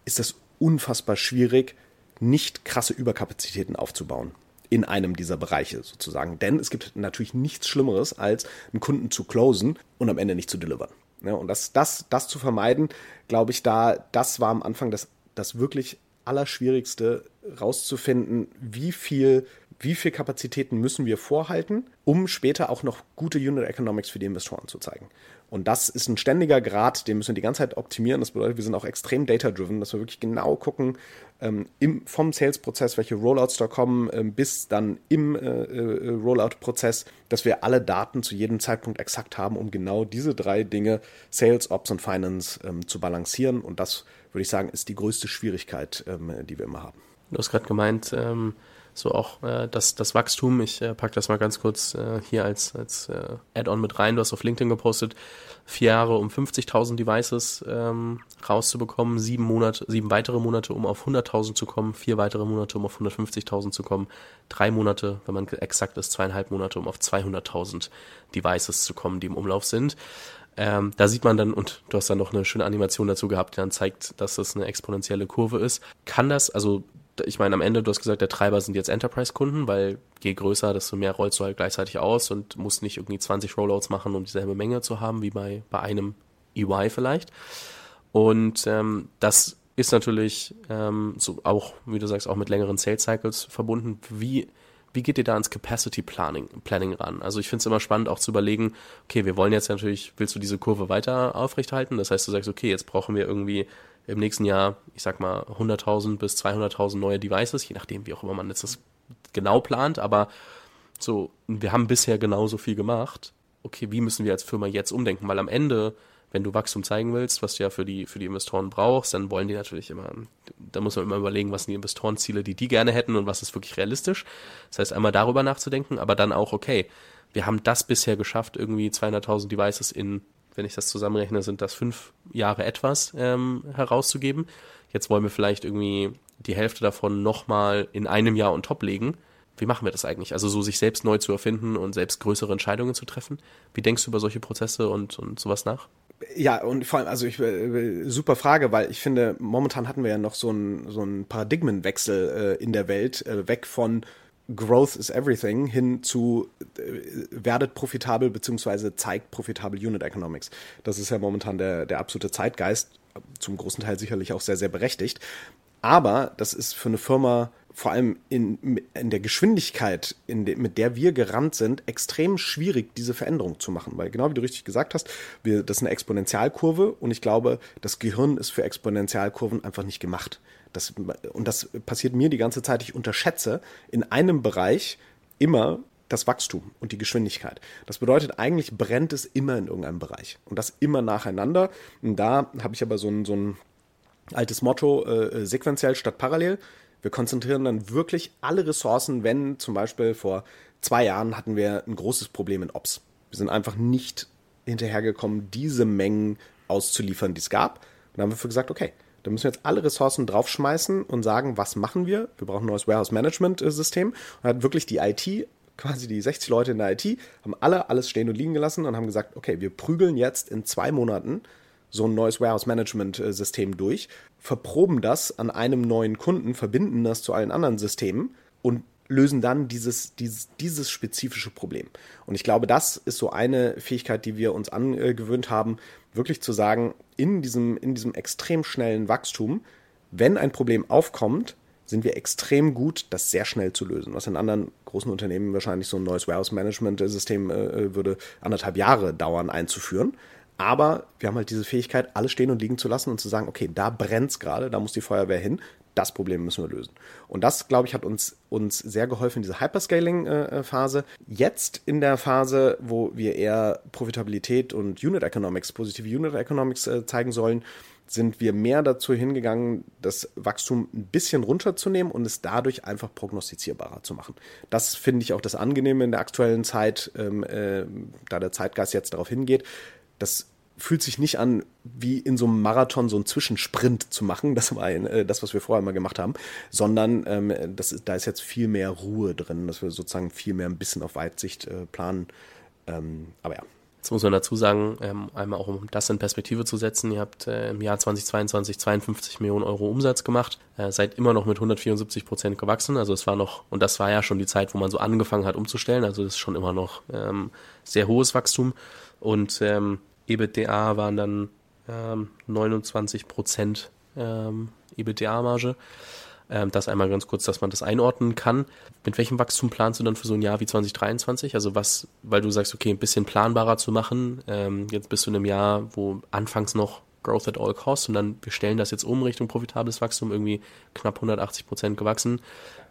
Speaker 1: ist das unfassbar schwierig, nicht krasse Überkapazitäten aufzubauen in einem dieser Bereiche sozusagen. Denn es gibt natürlich nichts Schlimmeres, als einen Kunden zu closen und am Ende nicht zu delivern. Ja, und das, das, das zu vermeiden, glaube ich, da, das war am Anfang das, das wirklich Allerschwierigste, rauszufinden, wie viel, wie viel Kapazitäten müssen wir vorhalten, um später auch noch gute Unit Economics für die Investoren zu zeigen. Und das ist ein ständiger Grad, den müssen wir die ganze Zeit optimieren. Das bedeutet, wir sind auch extrem data-driven, dass wir wirklich genau gucken, ähm, im, vom Sales-Prozess, welche Rollouts da kommen, ähm, bis dann im äh, äh, Rollout-Prozess, dass wir alle Daten zu jedem Zeitpunkt exakt haben, um genau diese drei Dinge, Sales, Ops und Finance, ähm, zu balancieren. Und das, würde ich sagen, ist die größte Schwierigkeit, ähm, die wir immer haben.
Speaker 2: Du hast gerade gemeint, ähm, so auch äh, das, das Wachstum, ich äh, packe das mal ganz kurz äh, hier als, als äh, Add-on mit rein, du hast auf LinkedIn gepostet, vier Jahre um 50.000 Devices ähm, rauszubekommen, sieben Monate, sieben weitere Monate, um auf 100.000 zu kommen, vier weitere Monate, um auf 150.000 zu kommen, drei Monate, wenn man exakt ist, zweieinhalb Monate, um auf 200.000 Devices zu kommen, die im Umlauf sind. Ähm, da sieht man dann, und du hast dann noch eine schöne Animation dazu gehabt, die dann zeigt, dass das eine exponentielle Kurve ist. Kann das, also ich meine, am Ende, du hast gesagt, der Treiber sind jetzt Enterprise-Kunden, weil je größer, desto mehr rollst du halt gleichzeitig aus und musst nicht irgendwie 20 Rollouts machen, um dieselbe Menge zu haben, wie bei, bei einem EY vielleicht. Und ähm, das ist natürlich ähm, so auch, wie du sagst, auch mit längeren Sales Cycles verbunden. Wie, wie geht ihr da ans Capacity Planning, Planning ran? Also ich finde es immer spannend, auch zu überlegen, okay, wir wollen jetzt natürlich, willst du diese Kurve weiter aufrechthalten? Das heißt, du sagst, okay, jetzt brauchen wir irgendwie im nächsten Jahr, ich sag mal, 100.000 bis 200.000 neue Devices, je nachdem, wie auch immer man jetzt das genau plant, aber so, wir haben bisher genauso viel gemacht. Okay, wie müssen wir als Firma jetzt umdenken? Weil am Ende, wenn du Wachstum zeigen willst, was du ja für die, für die Investoren brauchst, dann wollen die natürlich immer, da muss man immer überlegen, was sind die Investorenziele, die die gerne hätten und was ist wirklich realistisch. Das heißt, einmal darüber nachzudenken, aber dann auch, okay, wir haben das bisher geschafft, irgendwie 200.000 Devices in wenn ich das zusammenrechne, sind das fünf Jahre etwas ähm, herauszugeben. Jetzt wollen wir vielleicht irgendwie die Hälfte davon nochmal in einem Jahr on top legen. Wie machen wir das eigentlich? Also so sich selbst neu zu erfinden und selbst größere Entscheidungen zu treffen. Wie denkst du über solche Prozesse und, und sowas nach?
Speaker 1: Ja, und vor allem, also ich, äh, super Frage, weil ich finde, momentan hatten wir ja noch so einen so Paradigmenwechsel äh, in der Welt, äh, weg von Growth is everything hin zu äh, werdet profitabel beziehungsweise zeigt profitabel Unit Economics. Das ist ja momentan der, der absolute Zeitgeist, zum großen Teil sicherlich auch sehr, sehr berechtigt. Aber das ist für eine Firma vor allem in, in der Geschwindigkeit, in de, mit der wir gerannt sind, extrem schwierig, diese Veränderung zu machen. Weil genau wie du richtig gesagt hast, wir, das ist eine Exponentialkurve und ich glaube, das Gehirn ist für Exponentialkurven einfach nicht gemacht. Das, und das passiert mir die ganze Zeit. Ich unterschätze in einem Bereich immer das Wachstum und die Geschwindigkeit. Das bedeutet, eigentlich brennt es immer in irgendeinem Bereich und das immer nacheinander. Und da habe ich aber so ein, so ein altes Motto, äh, sequenziell statt parallel. Wir konzentrieren dann wirklich alle Ressourcen, wenn zum Beispiel vor zwei Jahren hatten wir ein großes Problem in Ops. Wir sind einfach nicht hinterhergekommen, diese Mengen auszuliefern, die es gab. Und dann haben wir gesagt, okay, da müssen wir jetzt alle Ressourcen draufschmeißen und sagen, was machen wir? Wir brauchen ein neues Warehouse-Management-System. Und hat wirklich die IT, quasi die 60 Leute in der IT, haben alle alles stehen und liegen gelassen und haben gesagt, okay, wir prügeln jetzt in zwei Monaten so ein neues Warehouse-Management-System durch, verproben das an einem neuen Kunden, verbinden das zu allen anderen Systemen und lösen dann dieses, dieses, dieses spezifische Problem. Und ich glaube, das ist so eine Fähigkeit, die wir uns angewöhnt haben, wirklich zu sagen, in diesem, in diesem extrem schnellen Wachstum, wenn ein Problem aufkommt, sind wir extrem gut, das sehr schnell zu lösen. Was in anderen großen Unternehmen wahrscheinlich so ein neues Warehouse-Management-System äh, würde anderthalb Jahre dauern einzuführen. Aber wir haben halt diese Fähigkeit, alles stehen und liegen zu lassen und zu sagen, okay, da brennt es gerade, da muss die Feuerwehr hin, das Problem müssen wir lösen. Und das, glaube ich, hat uns, uns sehr geholfen in dieser Hyperscaling-Phase. Jetzt in der Phase, wo wir eher Profitabilität und Unit Economics, positive Unit Economics äh, zeigen sollen, sind wir mehr dazu hingegangen, das Wachstum ein bisschen runterzunehmen und es dadurch einfach prognostizierbarer zu machen. Das finde ich auch das Angenehme in der aktuellen Zeit, ähm, äh, da der Zeitgeist jetzt darauf hingeht das fühlt sich nicht an, wie in so einem Marathon so einen Zwischensprint zu machen, das war ein, äh, das, was wir vorher mal gemacht haben, sondern ähm, das da ist jetzt viel mehr Ruhe drin, dass wir sozusagen viel mehr ein bisschen auf Weitsicht äh, planen. Ähm, aber ja.
Speaker 2: Jetzt muss man dazu sagen, ähm, einmal auch um das in Perspektive zu setzen, ihr habt äh, im Jahr 2022 52 Millionen Euro Umsatz gemacht, äh, seid immer noch mit 174 Prozent gewachsen, also es war noch, und das war ja schon die Zeit, wo man so angefangen hat umzustellen, also das ist schon immer noch ähm, sehr hohes Wachstum und ähm, EBITDA waren dann ähm, 29 Prozent ähm, EBITDA-Marge. Ähm, das einmal ganz kurz, dass man das einordnen kann. Mit welchem Wachstum planst du dann für so ein Jahr wie 2023? Also was, weil du sagst, okay, ein bisschen planbarer zu machen. Ähm, jetzt bist du in einem Jahr, wo anfangs noch Growth at all costs und dann wir stellen das jetzt um Richtung profitables Wachstum, irgendwie knapp 180 Prozent gewachsen.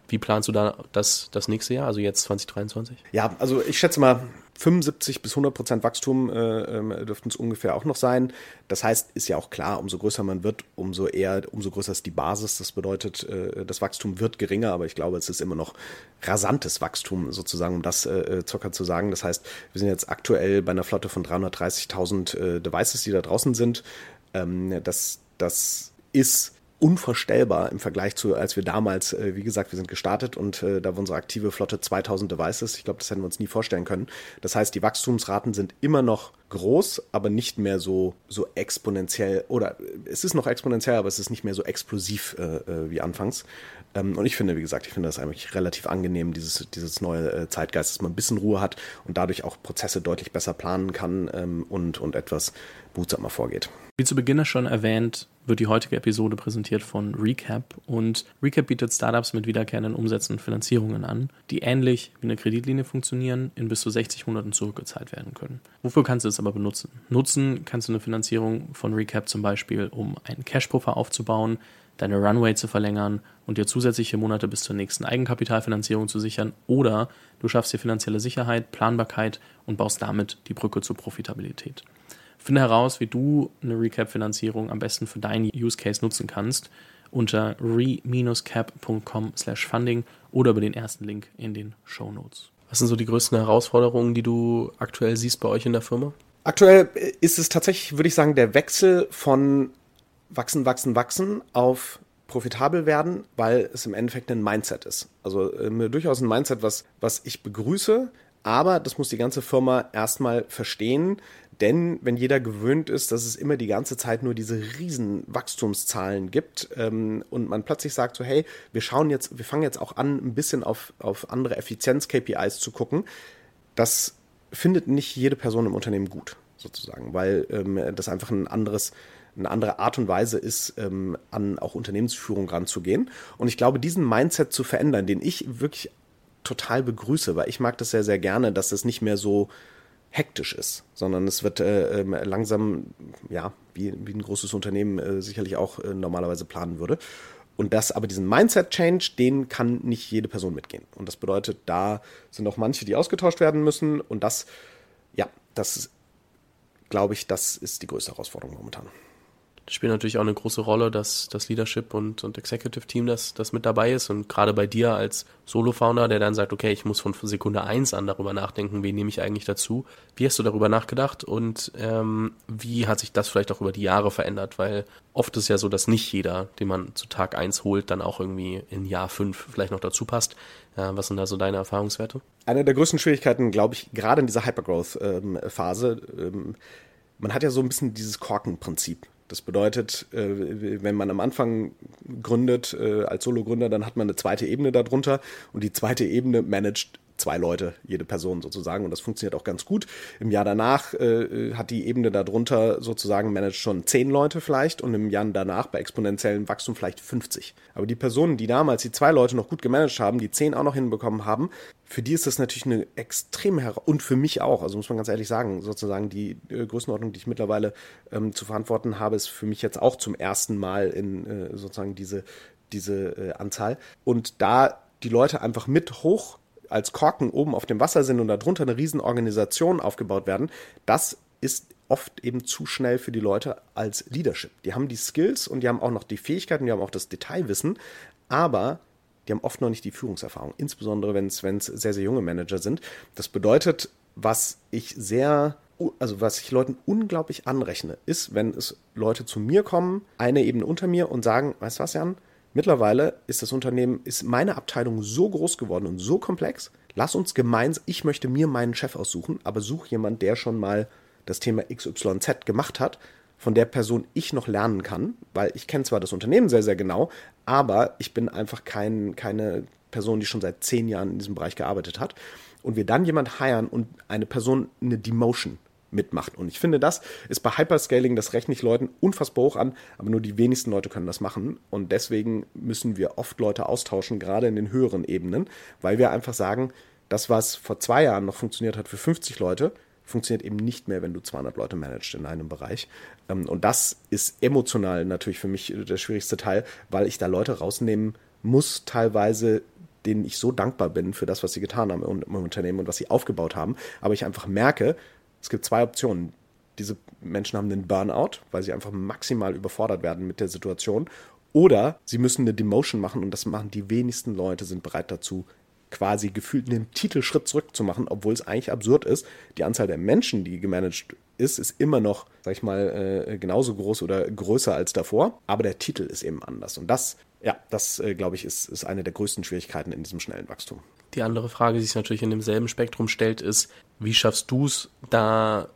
Speaker 2: Wie planst du da das, das nächste Jahr, also jetzt 2023?
Speaker 1: Ja, also ich schätze mal, 75 bis 100 Prozent Wachstum äh, äh, dürften es ungefähr auch noch sein. Das heißt, ist ja auch klar, umso größer man wird, umso eher, umso größer ist die Basis. Das bedeutet, äh, das Wachstum wird geringer, aber ich glaube, es ist immer noch rasantes Wachstum sozusagen, um das äh, Zocker zu sagen. Das heißt, wir sind jetzt aktuell bei einer Flotte von 330.000 äh, Devices, die da draußen sind. Ähm, das, das ist unvorstellbar im Vergleich zu, als wir damals, äh, wie gesagt, wir sind gestartet und äh, da war unsere aktive Flotte 2000 Devices. Ich glaube, das hätten wir uns nie vorstellen können. Das heißt, die Wachstumsraten sind immer noch groß, aber nicht mehr so, so exponentiell oder äh, es ist noch exponentiell, aber es ist nicht mehr so explosiv äh, äh, wie anfangs. Ähm, und ich finde, wie gesagt, ich finde das eigentlich relativ angenehm, dieses, dieses neue äh, Zeitgeist, dass man ein bisschen Ruhe hat und dadurch auch Prozesse deutlich besser planen kann ähm, und, und etwas behutsamer vorgeht.
Speaker 2: Wie zu Beginn schon erwähnt, wird die heutige Episode präsentiert von Recap und Recap bietet Startups mit wiederkehrenden Umsätzen und Finanzierungen an, die ähnlich wie eine Kreditlinie funktionieren, in bis zu 60 Monaten zurückgezahlt werden können. Wofür kannst du es aber benutzen? Nutzen kannst du eine Finanzierung von Recap zum Beispiel, um einen Cash-Puffer aufzubauen, deine Runway zu verlängern und dir zusätzliche Monate bis zur nächsten Eigenkapitalfinanzierung zu sichern oder du schaffst dir finanzielle Sicherheit, Planbarkeit und baust damit die Brücke zur Profitabilität. Finde heraus, wie du eine Recap-Finanzierung am besten für deinen Use Case nutzen kannst unter re-cap.com/funding oder über den ersten Link in den Show Notes. Was sind so die größten Herausforderungen, die du aktuell siehst bei euch in der Firma?
Speaker 1: Aktuell ist es tatsächlich, würde ich sagen, der Wechsel von wachsen, wachsen, wachsen auf profitabel werden, weil es im Endeffekt ein Mindset ist. Also äh, durchaus ein Mindset, was, was ich begrüße, aber das muss die ganze Firma erstmal verstehen, denn wenn jeder gewöhnt ist, dass es immer die ganze Zeit nur diese riesen Wachstumszahlen gibt ähm, und man plötzlich sagt so, hey, wir schauen jetzt, wir fangen jetzt auch an, ein bisschen auf, auf andere Effizienz-KPIs zu gucken, das findet nicht jede Person im Unternehmen gut, sozusagen, weil ähm, das einfach ein anderes eine andere Art und Weise ist, ähm, an auch Unternehmensführung ranzugehen. Und ich glaube, diesen Mindset zu verändern, den ich wirklich total begrüße, weil ich mag das sehr, sehr gerne, dass es nicht mehr so hektisch ist, sondern es wird äh, ähm, langsam, ja, wie, wie ein großes Unternehmen äh, sicherlich auch äh, normalerweise planen würde. Und das aber diesen Mindset-Change, den kann nicht jede Person mitgehen. Und das bedeutet, da sind auch manche, die ausgetauscht werden müssen. Und das, ja, das glaube ich, das ist die größte Herausforderung momentan
Speaker 2: spielt natürlich auch eine große Rolle, dass das Leadership und, und Executive Team das, das mit dabei ist. Und gerade bei dir als Solo-Founder, der dann sagt, okay, ich muss von Sekunde eins an darüber nachdenken, wen nehme ich eigentlich dazu. Wie hast du darüber nachgedacht und ähm, wie hat sich das vielleicht auch über die Jahre verändert? Weil oft ist ja so, dass nicht jeder, den man zu Tag eins holt, dann auch irgendwie in Jahr fünf vielleicht noch dazu passt. Äh, was sind da so deine Erfahrungswerte?
Speaker 1: Eine der größten Schwierigkeiten, glaube ich, gerade in dieser Hypergrowth-Phase, ähm, ähm, man hat ja so ein bisschen dieses Korken-Prinzip. Das bedeutet, äh, wenn man am Anfang gründet äh, als Solo-Gründer, dann hat man eine zweite Ebene darunter und die zweite Ebene managt zwei Leute, jede Person sozusagen. Und das funktioniert auch ganz gut. Im Jahr danach äh, hat die Ebene darunter sozusagen managt schon zehn Leute vielleicht und im Jahr danach bei exponentiellem Wachstum vielleicht 50. Aber die Personen, die damals die zwei Leute noch gut gemanagt haben, die zehn auch noch hinbekommen haben, für die ist das natürlich eine extreme Herausforderung und für mich auch. Also muss man ganz ehrlich sagen, sozusagen die äh, Größenordnung, die ich mittlerweile ähm, zu verantworten habe, ist für mich jetzt auch zum ersten Mal in äh, sozusagen diese, diese äh, Anzahl. Und da die Leute einfach mit hoch als Korken oben auf dem Wasser sind und darunter eine Riesenorganisation aufgebaut werden, das ist oft eben zu schnell für die Leute als Leadership. Die haben die Skills und die haben auch noch die Fähigkeiten, die haben auch das Detailwissen, aber die haben oft noch nicht die Führungserfahrung, insbesondere wenn es sehr, sehr junge Manager sind. Das bedeutet, was ich sehr, also was ich Leuten unglaublich anrechne, ist, wenn es Leute zu mir kommen, eine Ebene unter mir und sagen, weißt du was, Jan, Mittlerweile ist das Unternehmen, ist meine Abteilung so groß geworden und so komplex. Lass uns gemeinsam, ich möchte mir meinen Chef aussuchen, aber such jemand, der schon mal das Thema XYZ gemacht hat, von der Person ich noch lernen kann, weil ich kenne zwar das Unternehmen sehr, sehr genau, aber ich bin einfach kein, keine Person, die schon seit zehn Jahren in diesem Bereich gearbeitet hat. Und wir dann jemand heiren und eine Person eine Demotion mitmacht. Und ich finde, das ist bei Hyperscaling, das rechne ich Leuten unfassbar hoch an, aber nur die wenigsten Leute können das machen. Und deswegen müssen wir oft Leute austauschen, gerade in den höheren Ebenen, weil wir einfach sagen, das, was vor zwei Jahren noch funktioniert hat für 50 Leute, funktioniert eben nicht mehr, wenn du 200 Leute managst in einem Bereich. Ähm, und das ist emotional natürlich für mich der schwierigste Teil, weil ich da Leute rausnehmen muss, teilweise, denen ich so dankbar bin für das, was sie getan haben im Unternehmen und was sie aufgebaut haben. Aber ich einfach merke, es gibt zwei Optionen. Diese Menschen haben einen Burnout, weil sie einfach maximal überfordert werden mit der Situation. Oder sie müssen eine Demotion machen und das machen die wenigsten Leute, sind bereit dazu, quasi gefühlt einen Titelschritt zurückzumachen, obwohl es eigentlich absurd ist. Die Anzahl der Menschen, die gemanagt ist, ist immer noch, sag ich mal, äh, genauso groß oder größer als davor, aber der Titel ist eben anders. Und das, ja, das, äh, glaube ich, ist, ist eine der größten Schwierigkeiten in diesem schnellen Wachstum.
Speaker 2: Die andere Frage, die sich natürlich in demselben Spektrum stellt, ist, wie schaffst du es, da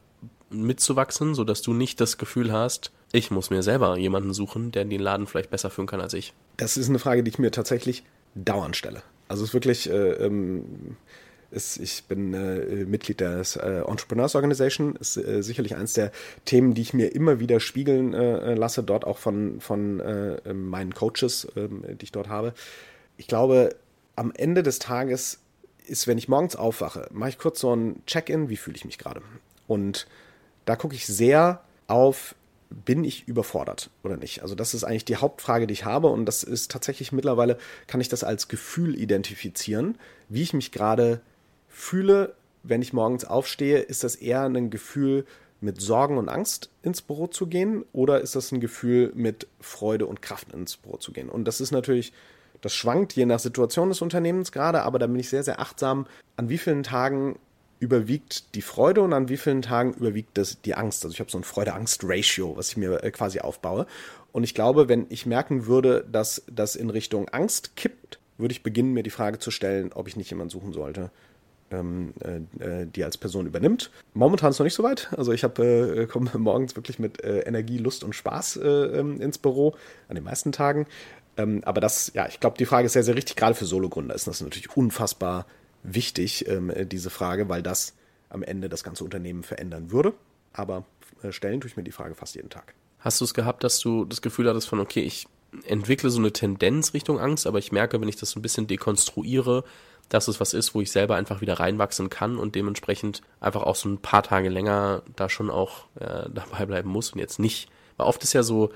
Speaker 2: mitzuwachsen, sodass du nicht das Gefühl hast, ich muss mir selber jemanden suchen, der den Laden vielleicht besser führen kann als ich?
Speaker 1: Das ist eine Frage, die ich mir tatsächlich dauernd stelle. Also es ist wirklich, äh, ähm, ist, ich bin äh, Mitglied des äh, Entrepreneurs Organization, ist äh, sicherlich eines der Themen, die ich mir immer wieder spiegeln äh, lasse, dort auch von, von äh, meinen Coaches, ähm, die ich dort habe. Ich glaube, am Ende des Tages ist, wenn ich morgens aufwache, mache ich kurz so ein Check-in, wie fühle ich mich gerade. Und da gucke ich sehr auf, bin ich überfordert oder nicht? Also das ist eigentlich die Hauptfrage, die ich habe und das ist tatsächlich mittlerweile, kann ich das als Gefühl identifizieren, wie ich mich gerade fühle, wenn ich morgens aufstehe. Ist das eher ein Gefühl, mit Sorgen und Angst ins Büro zu gehen oder ist das ein Gefühl, mit Freude und Kraft ins Büro zu gehen? Und das ist natürlich das schwankt je nach Situation des Unternehmens gerade, aber da bin ich sehr, sehr achtsam, an wie vielen Tagen überwiegt die Freude und an wie vielen Tagen überwiegt das die Angst. Also ich habe so ein Freude-Angst-Ratio, was ich mir äh, quasi aufbaue. Und ich glaube, wenn ich merken würde, dass das in Richtung Angst kippt, würde ich beginnen, mir die Frage zu stellen, ob ich nicht jemanden suchen sollte, ähm, äh, äh, die als Person übernimmt. Momentan ist noch nicht so weit. Also ich habe äh, komme morgens wirklich mit äh, Energie, Lust und Spaß äh, ähm, ins Büro, an den meisten Tagen. Ähm, aber das, ja, ich glaube, die Frage ist sehr, sehr richtig. Gerade für Sologründer ist das natürlich unfassbar wichtig, ähm, diese Frage, weil das am Ende das ganze Unternehmen verändern würde. Aber äh, stellen tue ich mir die Frage fast jeden Tag.
Speaker 2: Hast du es gehabt, dass du das Gefühl hattest von, okay, ich entwickle so eine Tendenz Richtung Angst, aber ich merke, wenn ich das so ein bisschen dekonstruiere, dass es was ist, wo ich selber einfach wieder reinwachsen kann und dementsprechend einfach auch so ein paar Tage länger da schon auch äh, dabei bleiben muss und jetzt nicht. Weil oft ist ja so,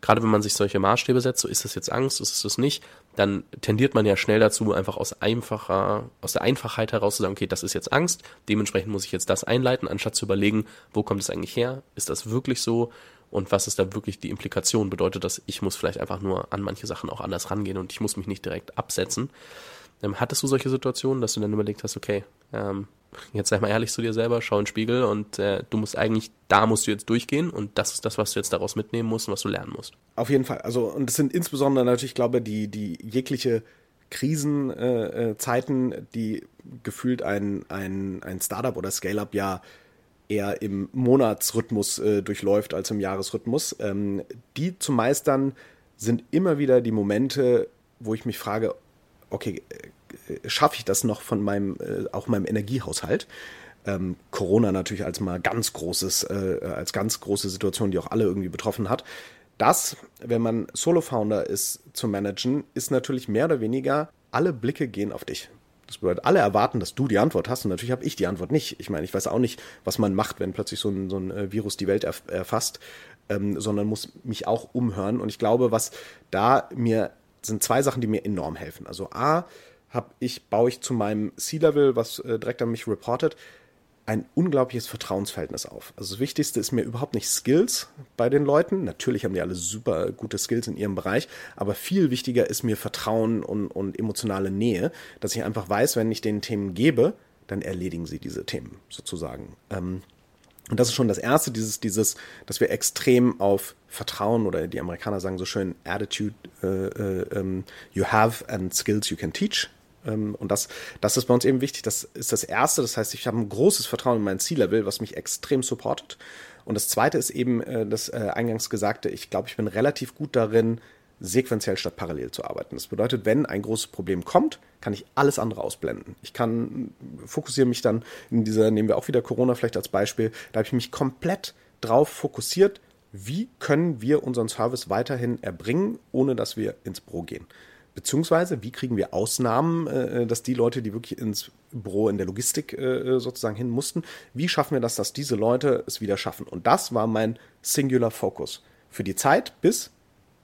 Speaker 2: gerade wenn man sich solche Maßstäbe setzt, so ist das jetzt Angst, ist es das nicht, dann tendiert man ja schnell dazu, einfach aus einfacher, aus der Einfachheit heraus zu sagen, okay, das ist jetzt Angst, dementsprechend muss ich jetzt das einleiten, anstatt zu überlegen, wo kommt es eigentlich her? Ist das wirklich so? Und was ist da wirklich die Implikation? Bedeutet das, ich muss vielleicht einfach nur an manche Sachen auch anders rangehen und ich muss mich nicht direkt absetzen? Ähm, hattest du solche Situationen, dass du dann überlegt hast, okay, ähm, jetzt sei mal ehrlich zu dir selber, schau in den Spiegel und äh, du musst eigentlich, da musst du jetzt durchgehen und das ist das, was du jetzt daraus mitnehmen musst und was du lernen musst.
Speaker 1: Auf jeden Fall. Also, und es sind insbesondere natürlich, glaube ich, die, die jegliche Krisenzeiten, äh, die gefühlt ein, ein, ein Startup oder Scale-up ja eher im Monatsrhythmus äh, durchläuft als im Jahresrhythmus. Ähm, die zu meistern sind immer wieder die Momente, wo ich mich frage, okay, äh, schaffe ich das noch von meinem, äh, auch meinem Energiehaushalt? Ähm, Corona natürlich als mal ganz großes, äh, als ganz große Situation, die auch alle irgendwie betroffen hat. Das, wenn man Solo-Founder ist, zu managen, ist natürlich mehr oder weniger, alle Blicke gehen auf dich. Das bedeutet, alle erwarten, dass du die Antwort hast und natürlich habe ich die Antwort nicht. Ich meine, ich weiß auch nicht, was man macht, wenn plötzlich so ein, so ein äh, Virus die Welt erf erfasst, ähm, sondern muss mich auch umhören. Und ich glaube, was da mir sind zwei Sachen, die mir enorm helfen. Also A, hab ich, baue ich zu meinem C-Level, was äh, direkt an mich reportet, ein unglaubliches Vertrauensverhältnis auf. Also das Wichtigste ist mir überhaupt nicht Skills bei den Leuten. Natürlich haben die alle super gute Skills in ihrem Bereich, aber viel wichtiger ist mir Vertrauen und, und emotionale Nähe, dass ich einfach weiß, wenn ich den Themen gebe, dann erledigen sie diese Themen sozusagen. Ähm, und das ist schon das Erste, dieses, dieses, dass wir extrem auf Vertrauen oder die Amerikaner sagen so schön Attitude äh, äh, um, you have and skills you can teach. Ähm, und das, das ist bei uns eben wichtig. Das ist das Erste. Das heißt, ich habe ein großes Vertrauen in mein C-Level, was mich extrem supportet. Und das Zweite ist eben äh, das äh, eingangs Gesagte. Ich glaube, ich bin relativ gut darin, sequenziell statt parallel zu arbeiten. Das bedeutet, wenn ein großes Problem kommt, kann ich alles andere ausblenden. Ich kann fokussiere mich dann in dieser, nehmen wir auch wieder Corona vielleicht als Beispiel, da habe ich mich komplett drauf fokussiert, wie können wir unseren Service weiterhin erbringen, ohne dass wir ins Büro gehen. Beziehungsweise, wie kriegen wir Ausnahmen, äh, dass die Leute, die wirklich ins Büro in der Logistik äh, sozusagen hin mussten, wie schaffen wir das, dass diese Leute es wieder schaffen? Und das war mein Singular Focus für die Zeit, bis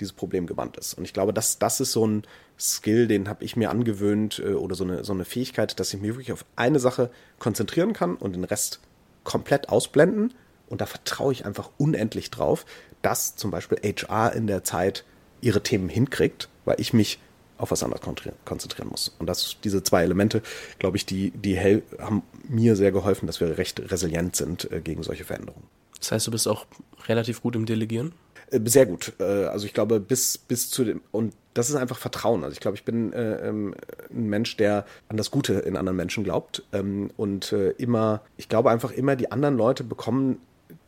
Speaker 1: dieses Problem gewandt ist. Und ich glaube, das, das ist so ein Skill, den habe ich mir angewöhnt äh, oder so eine, so eine Fähigkeit, dass ich mich wirklich auf eine Sache konzentrieren kann und den Rest komplett ausblenden. Und da vertraue ich einfach unendlich drauf, dass zum Beispiel HR in der Zeit ihre Themen hinkriegt, weil ich mich auf was anderes konzentrieren muss. Und das, diese zwei Elemente, glaube ich, die, die haben mir sehr geholfen, dass wir recht resilient sind äh, gegen solche Veränderungen.
Speaker 2: Das heißt, du bist auch relativ gut im Delegieren?
Speaker 1: Äh, sehr gut. Äh, also ich glaube, bis, bis zu dem, und das ist einfach Vertrauen. Also ich glaube, ich bin äh, ähm, ein Mensch, der an das Gute in anderen Menschen glaubt. Ähm, und äh, immer, ich glaube einfach immer, die anderen Leute bekommen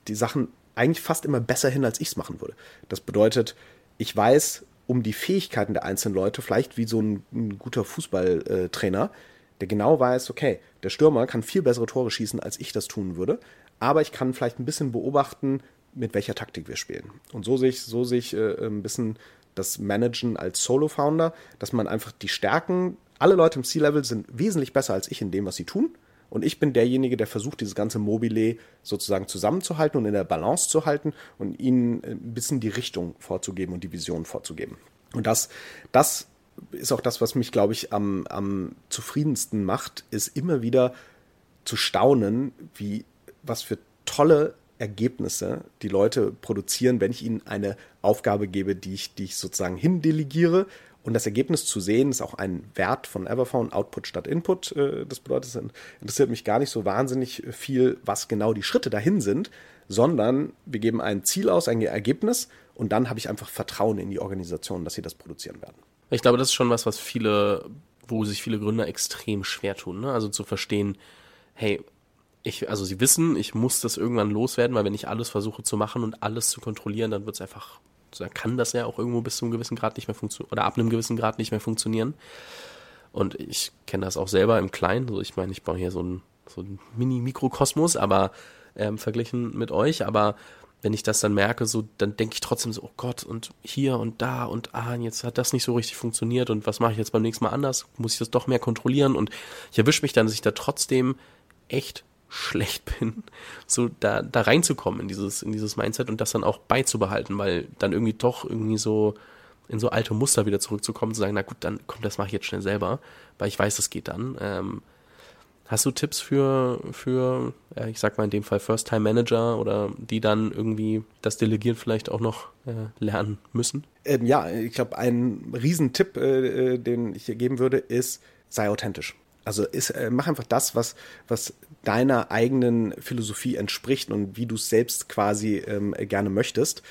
Speaker 1: die Sachen eigentlich fast immer besser hin, als ich es machen würde. Das bedeutet, ich weiß um die Fähigkeiten der einzelnen Leute, vielleicht wie so ein, ein guter Fußballtrainer, der genau weiß, okay, der Stürmer kann viel bessere Tore schießen, als ich das tun würde, aber ich kann vielleicht ein bisschen beobachten, mit welcher Taktik wir spielen. Und so sehe ich, so sehe äh, ein bisschen das Managen als Solo-Founder, dass man einfach die Stärken, alle Leute im C-Level sind wesentlich besser als ich in dem, was sie tun. Und ich bin derjenige, der versucht, dieses ganze Mobile sozusagen zusammenzuhalten und in der Balance zu halten und ihnen ein bisschen die Richtung vorzugeben und die Vision vorzugeben. Und das, das ist auch das, was mich, glaube ich, am, am zufriedensten macht, ist immer wieder zu staunen, wie, was für tolle Ergebnisse die Leute produzieren, wenn ich ihnen eine Aufgabe gebe, die ich, die ich sozusagen hindelegiere Und das Ergebnis zu sehen ist auch ein Wert von Everphone, Output statt Input. Äh, das bedeutet, es interessiert mich gar nicht so wahnsinnig viel, was genau die Schritte dahin sind, sondern wir geben ein Ziel aus, ein Ergebnis und dann habe ich einfach Vertrauen in die Organisation, dass sie das produzieren werden.
Speaker 2: Ich glaube, das ist schon was, was viele, wo sich viele Gründer extrem schwer tun. Ne? Also zu verstehen, hey, ich, also sie wissen, ich muss das irgendwann loswerden, weil wenn ich alles versuche zu machen und alles zu kontrollieren, dann wird es einfach, dann kann das ja auch irgendwo bis zu einem gewissen Grad nicht mehr funktionieren oder ab einem gewissen Grad nicht mehr funktionieren. Und ich kenne das auch selber im Kleinen. Also ich meine, ich baue hier so ein, so Mini-Mikrokosmos, aber ähm, verglichen mit euch, aber wenn ich das dann merke, so, dann denke ich trotzdem so, oh Gott, und hier und da und ah, jetzt hat das nicht so richtig funktioniert und was mache ich jetzt beim nächsten Mal anders? Muss ich das doch mehr kontrollieren? Und ich erwische mich dann, dass ich da trotzdem echt schlecht bin, so da, da reinzukommen in dieses, in dieses Mindset und das dann auch beizubehalten, weil dann irgendwie doch irgendwie so in so alte Muster wieder zurückzukommen, zu sagen, na gut, dann komm, das mache ich jetzt schnell selber, weil ich weiß, das geht dann. Ähm, Hast du Tipps für, für äh, ich sag mal in dem Fall First-Time-Manager oder die dann irgendwie das Delegieren vielleicht auch noch äh, lernen müssen?
Speaker 1: Ähm, ja, ich glaube, ein Riesentipp, äh, äh, den ich dir geben würde, ist, sei authentisch. Also ist, äh, mach einfach das, was, was deiner eigenen Philosophie entspricht und wie du es selbst quasi ähm, gerne möchtest.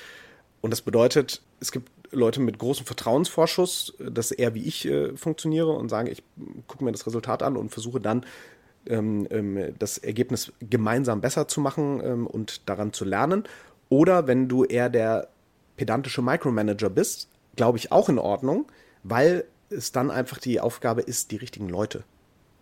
Speaker 1: Und das bedeutet, es gibt Leute mit großem Vertrauensvorschuss, dass eher wie ich äh, funktioniere und sagen, ich gucke mir das Resultat an und versuche dann ähm, ähm, das Ergebnis gemeinsam besser zu machen ähm, und daran zu lernen. Oder wenn du eher der pedantische Micromanager bist, glaube ich auch in Ordnung, weil es dann einfach die Aufgabe ist, die richtigen Leute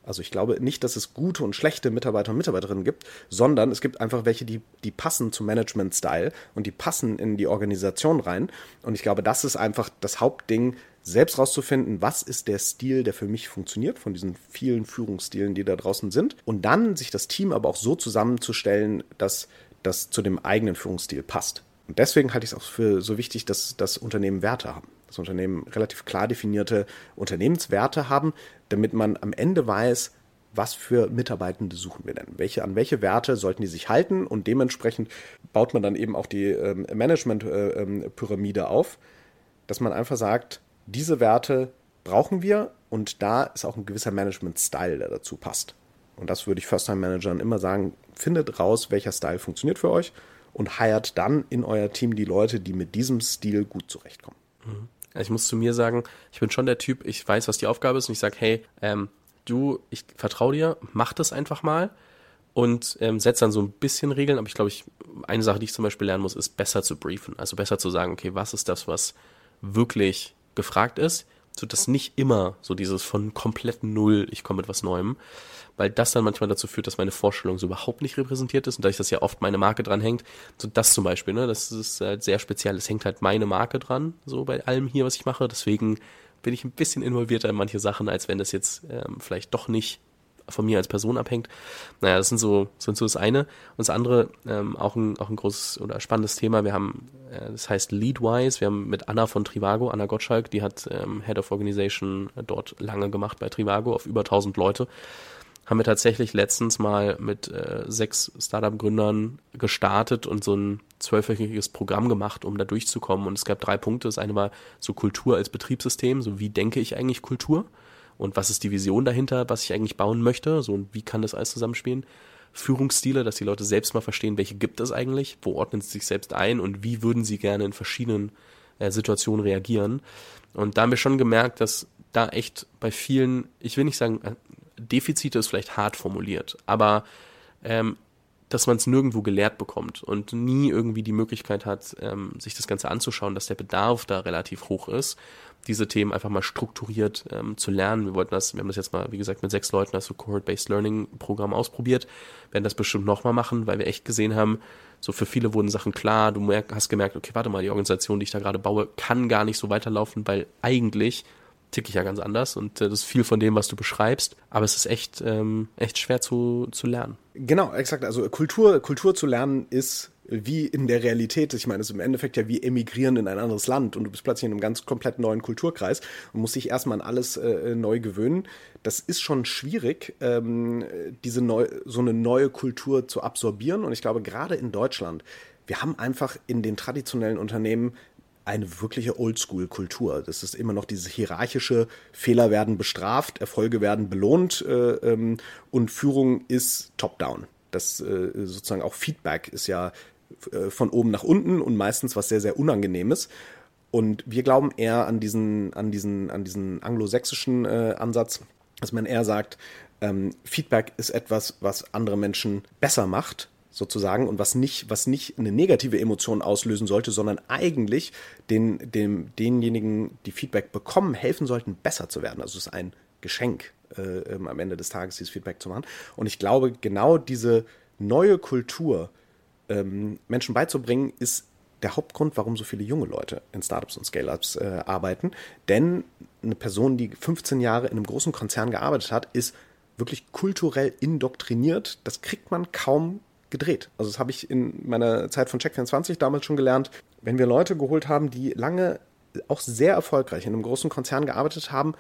Speaker 1: also ich glaube nicht, dass es gute und schlechte Mitarbeiter und Mitarbeiterinnen gibt, sondern es gibt einfach welche, die, die passen zum Management-Style und die passen in die Organisation rein. Und ich glaube, das ist einfach das Hauptding, selbst rauszufinden, was ist der Stil, der für mich funktioniert, von diesen vielen Führungsstilen, die da draußen sind. Und dann sich das Team aber auch so zusammenzustellen, dass das zu dem eigenen Führungsstil passt. Und deswegen halte ich es auch für so wichtig, dass das Unternehmen Werte haben. Unternehmen relativ klar definierte Unternehmenswerte haben, damit man am Ende weiß, was für Mitarbeitende suchen wir denn? Welche, an welche Werte sollten die sich halten? Und dementsprechend baut man dann eben auch die ähm, Management-Pyramide äh, ähm, auf, dass man einfach sagt, diese Werte brauchen wir und da ist auch ein gewisser Management-Style, der dazu passt. Und das würde ich First-Time-Managern immer sagen, findet raus, welcher Style funktioniert für euch und heiert dann in euer Team die Leute, die mit diesem Stil gut zurechtkommen.
Speaker 2: Mhm. Ich muss zu mir sagen, ich bin schon der Typ, ich weiß, was die Aufgabe ist und ich sage, hey, ähm, du, ich vertraue dir, mach das einfach mal und ähm, setze dann so ein bisschen Regeln. Aber ich glaube, ich, eine Sache, die ich zum Beispiel lernen muss, ist besser zu briefen. Also besser zu sagen, okay, was ist das, was wirklich gefragt ist, so dass nicht immer so dieses von komplett Null, ich komme mit was Neuem, weil das dann manchmal dazu führt, dass meine Vorstellung so überhaupt nicht repräsentiert ist und dadurch, dass ja oft meine Marke dran hängt, so das zum Beispiel, ne, das ist halt sehr speziell, es hängt halt meine Marke dran, so bei allem hier, was ich mache, deswegen bin ich ein bisschen involvierter in manche Sachen, als wenn das jetzt ähm, vielleicht doch nicht von mir als Person abhängt. Naja, das sind so, sind so das eine. Und das andere, ähm, auch, ein, auch ein großes oder spannendes Thema. Wir haben, äh, das heißt Leadwise, wir haben mit Anna von Trivago, Anna Gottschalk, die hat ähm, Head of Organization dort lange gemacht bei Trivago auf über 1000 Leute haben wir tatsächlich letztens mal mit äh, sechs Startup-Gründern gestartet und so ein zwölfwöchiges Programm gemacht, um da durchzukommen. Und es gab drei Punkte. Das eine war so Kultur als Betriebssystem, so wie denke ich eigentlich Kultur und was ist die Vision dahinter, was ich eigentlich bauen möchte, so und wie kann das alles zusammenspielen. Führungsstile, dass die Leute selbst mal verstehen, welche gibt es eigentlich, wo ordnen sie sich selbst ein und wie würden sie gerne in verschiedenen äh, Situationen reagieren. Und da haben wir schon gemerkt, dass da echt bei vielen, ich will nicht sagen, Defizite ist vielleicht hart formuliert, aber ähm, dass man es nirgendwo gelehrt bekommt und nie irgendwie die Möglichkeit hat, ähm, sich das Ganze anzuschauen, dass der Bedarf da relativ hoch ist, diese Themen einfach mal strukturiert ähm, zu lernen. Wir wollten das, wir haben das jetzt mal, wie gesagt, mit sechs Leuten als Cohort-Based Learning Programm ausprobiert, werden das bestimmt nochmal machen, weil wir echt gesehen haben, so für viele wurden Sachen klar, du merk, hast gemerkt, okay, warte mal, die Organisation, die ich da gerade baue, kann gar nicht so weiterlaufen, weil eigentlich ticke ich ja ganz anders und äh, das ist viel von dem, was du beschreibst. Aber es ist echt, ähm, echt schwer zu, zu lernen.
Speaker 1: Genau, exakt. Also Kultur, Kultur zu lernen ist wie in der Realität. Ich meine, es ist im Endeffekt ja wie emigrieren in ein anderes Land und du bist plötzlich in einem ganz komplett neuen Kulturkreis und musst dich erstmal an alles äh, neu gewöhnen. Das ist schon schwierig, ähm, diese neu, so eine neue Kultur zu absorbieren. Und ich glaube, gerade in Deutschland, wir haben einfach in den traditionellen Unternehmen eine wirkliche Oldschool-Kultur. Das ist immer noch dieses hierarchische, Fehler werden bestraft, Erfolge werden belohnt äh, ähm, und Führung ist top-down. Das äh, sozusagen auch Feedback ist ja äh, von oben nach unten und meistens was sehr, sehr Unangenehmes. Und wir glauben eher an diesen, an diesen, an diesen anglosächsischen äh, Ansatz, dass man eher sagt, ähm, Feedback ist etwas, was andere Menschen besser macht sozusagen und was nicht, was nicht eine negative Emotion auslösen sollte, sondern eigentlich den, dem, denjenigen, die Feedback bekommen, helfen sollten, besser zu werden. Also es ist ein Geschenk, äh, ähm, am Ende des Tages dieses Feedback zu machen. Und ich glaube, genau diese neue Kultur ähm, Menschen beizubringen, ist der Hauptgrund, warum so viele junge Leute in Startups und Scale-Ups äh, arbeiten. Denn eine Person, die 15 Jahre in einem großen Konzern gearbeitet hat, ist wirklich kulturell indoktriniert. Das kriegt man kaum gedreht. Also das habe ich in meiner Zeit von Check24 damals schon gelernt. Wenn wir Leute geholt haben, die lange auch sehr erfolgreich in einem großen Konzern gearbeitet haben,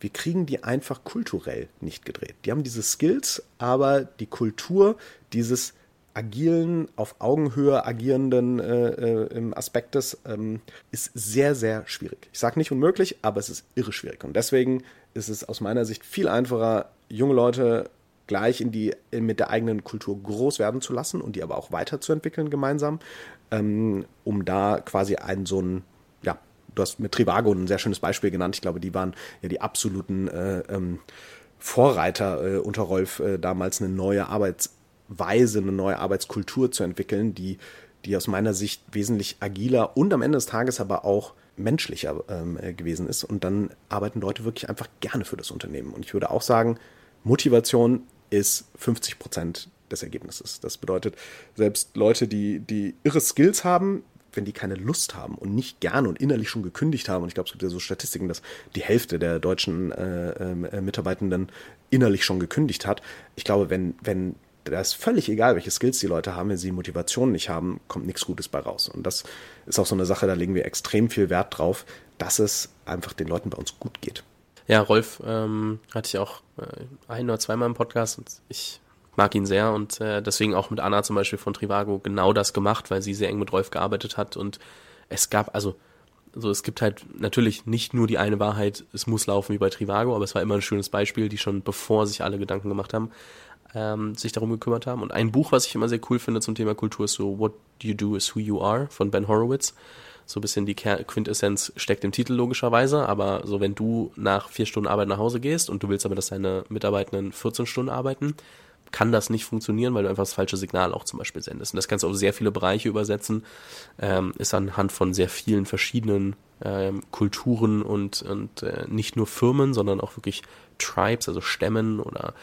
Speaker 1: wir kriegen die einfach kulturell nicht gedreht. Die haben diese Skills, aber die Kultur dieses agilen, auf Augenhöhe agierenden äh, äh, Aspektes ähm, ist sehr, sehr schwierig. Ich sage nicht unmöglich, aber es ist irre schwierig. Und deswegen ist es aus meiner Sicht viel einfacher, junge Leute gleich in die, mit der eigenen Kultur groß werden zu lassen und die aber auch weiterzuentwickeln gemeinsam, ähm, um da quasi einen so ein, ja, du hast mit Trivago ein sehr schönes Beispiel genannt. Ich glaube, die waren ja die absoluten äh, ähm, Vorreiter äh, unter Rolf, äh, damals eine neue Arbeitsweise, eine neue Arbeitskultur zu entwickeln, die, die aus meiner Sicht wesentlich agiler und am Ende des Tages aber auch menschlicher ähm, äh, gewesen ist. Und dann arbeiten Leute wirklich einfach gerne für das Unternehmen. Und ich würde auch sagen, Motivation ist 50 Prozent des Ergebnisses. Das bedeutet, selbst Leute, die, die irre Skills haben, wenn die keine Lust haben und nicht gerne und innerlich schon gekündigt haben, und ich glaube, es gibt ja so Statistiken, dass die Hälfte der deutschen äh, äh, Mitarbeitenden innerlich schon gekündigt hat. Ich glaube, wenn, wenn da ist völlig egal, welche Skills die Leute haben, wenn sie Motivation nicht haben, kommt nichts Gutes bei raus. Und das ist auch so eine Sache, da legen wir extrem viel Wert drauf, dass es einfach den Leuten bei uns gut geht.
Speaker 2: Ja, Rolf ähm, hatte ich auch äh, ein oder zweimal im Podcast und ich mag ihn sehr und äh, deswegen auch mit Anna zum Beispiel von Trivago genau das gemacht, weil sie sehr eng mit Rolf gearbeitet hat und es gab, also so es gibt halt natürlich nicht nur die eine Wahrheit, es muss laufen wie bei Trivago, aber es war immer ein schönes Beispiel, die schon bevor sich alle Gedanken gemacht haben, ähm, sich darum gekümmert haben. Und ein Buch, was ich immer sehr cool finde zum Thema Kultur, ist so What You Do is Who You Are von Ben Horowitz so ein bisschen die Quintessenz steckt im Titel logischerweise, aber so wenn du nach vier Stunden Arbeit nach Hause gehst und du willst aber, dass deine Mitarbeitenden 14 Stunden arbeiten, kann das nicht funktionieren, weil du einfach das falsche Signal auch zum Beispiel sendest. Und das kannst du auf sehr viele Bereiche übersetzen, ähm, ist anhand von sehr vielen verschiedenen ähm, Kulturen und, und äh, nicht nur Firmen, sondern auch wirklich Tribes, also Stämmen oder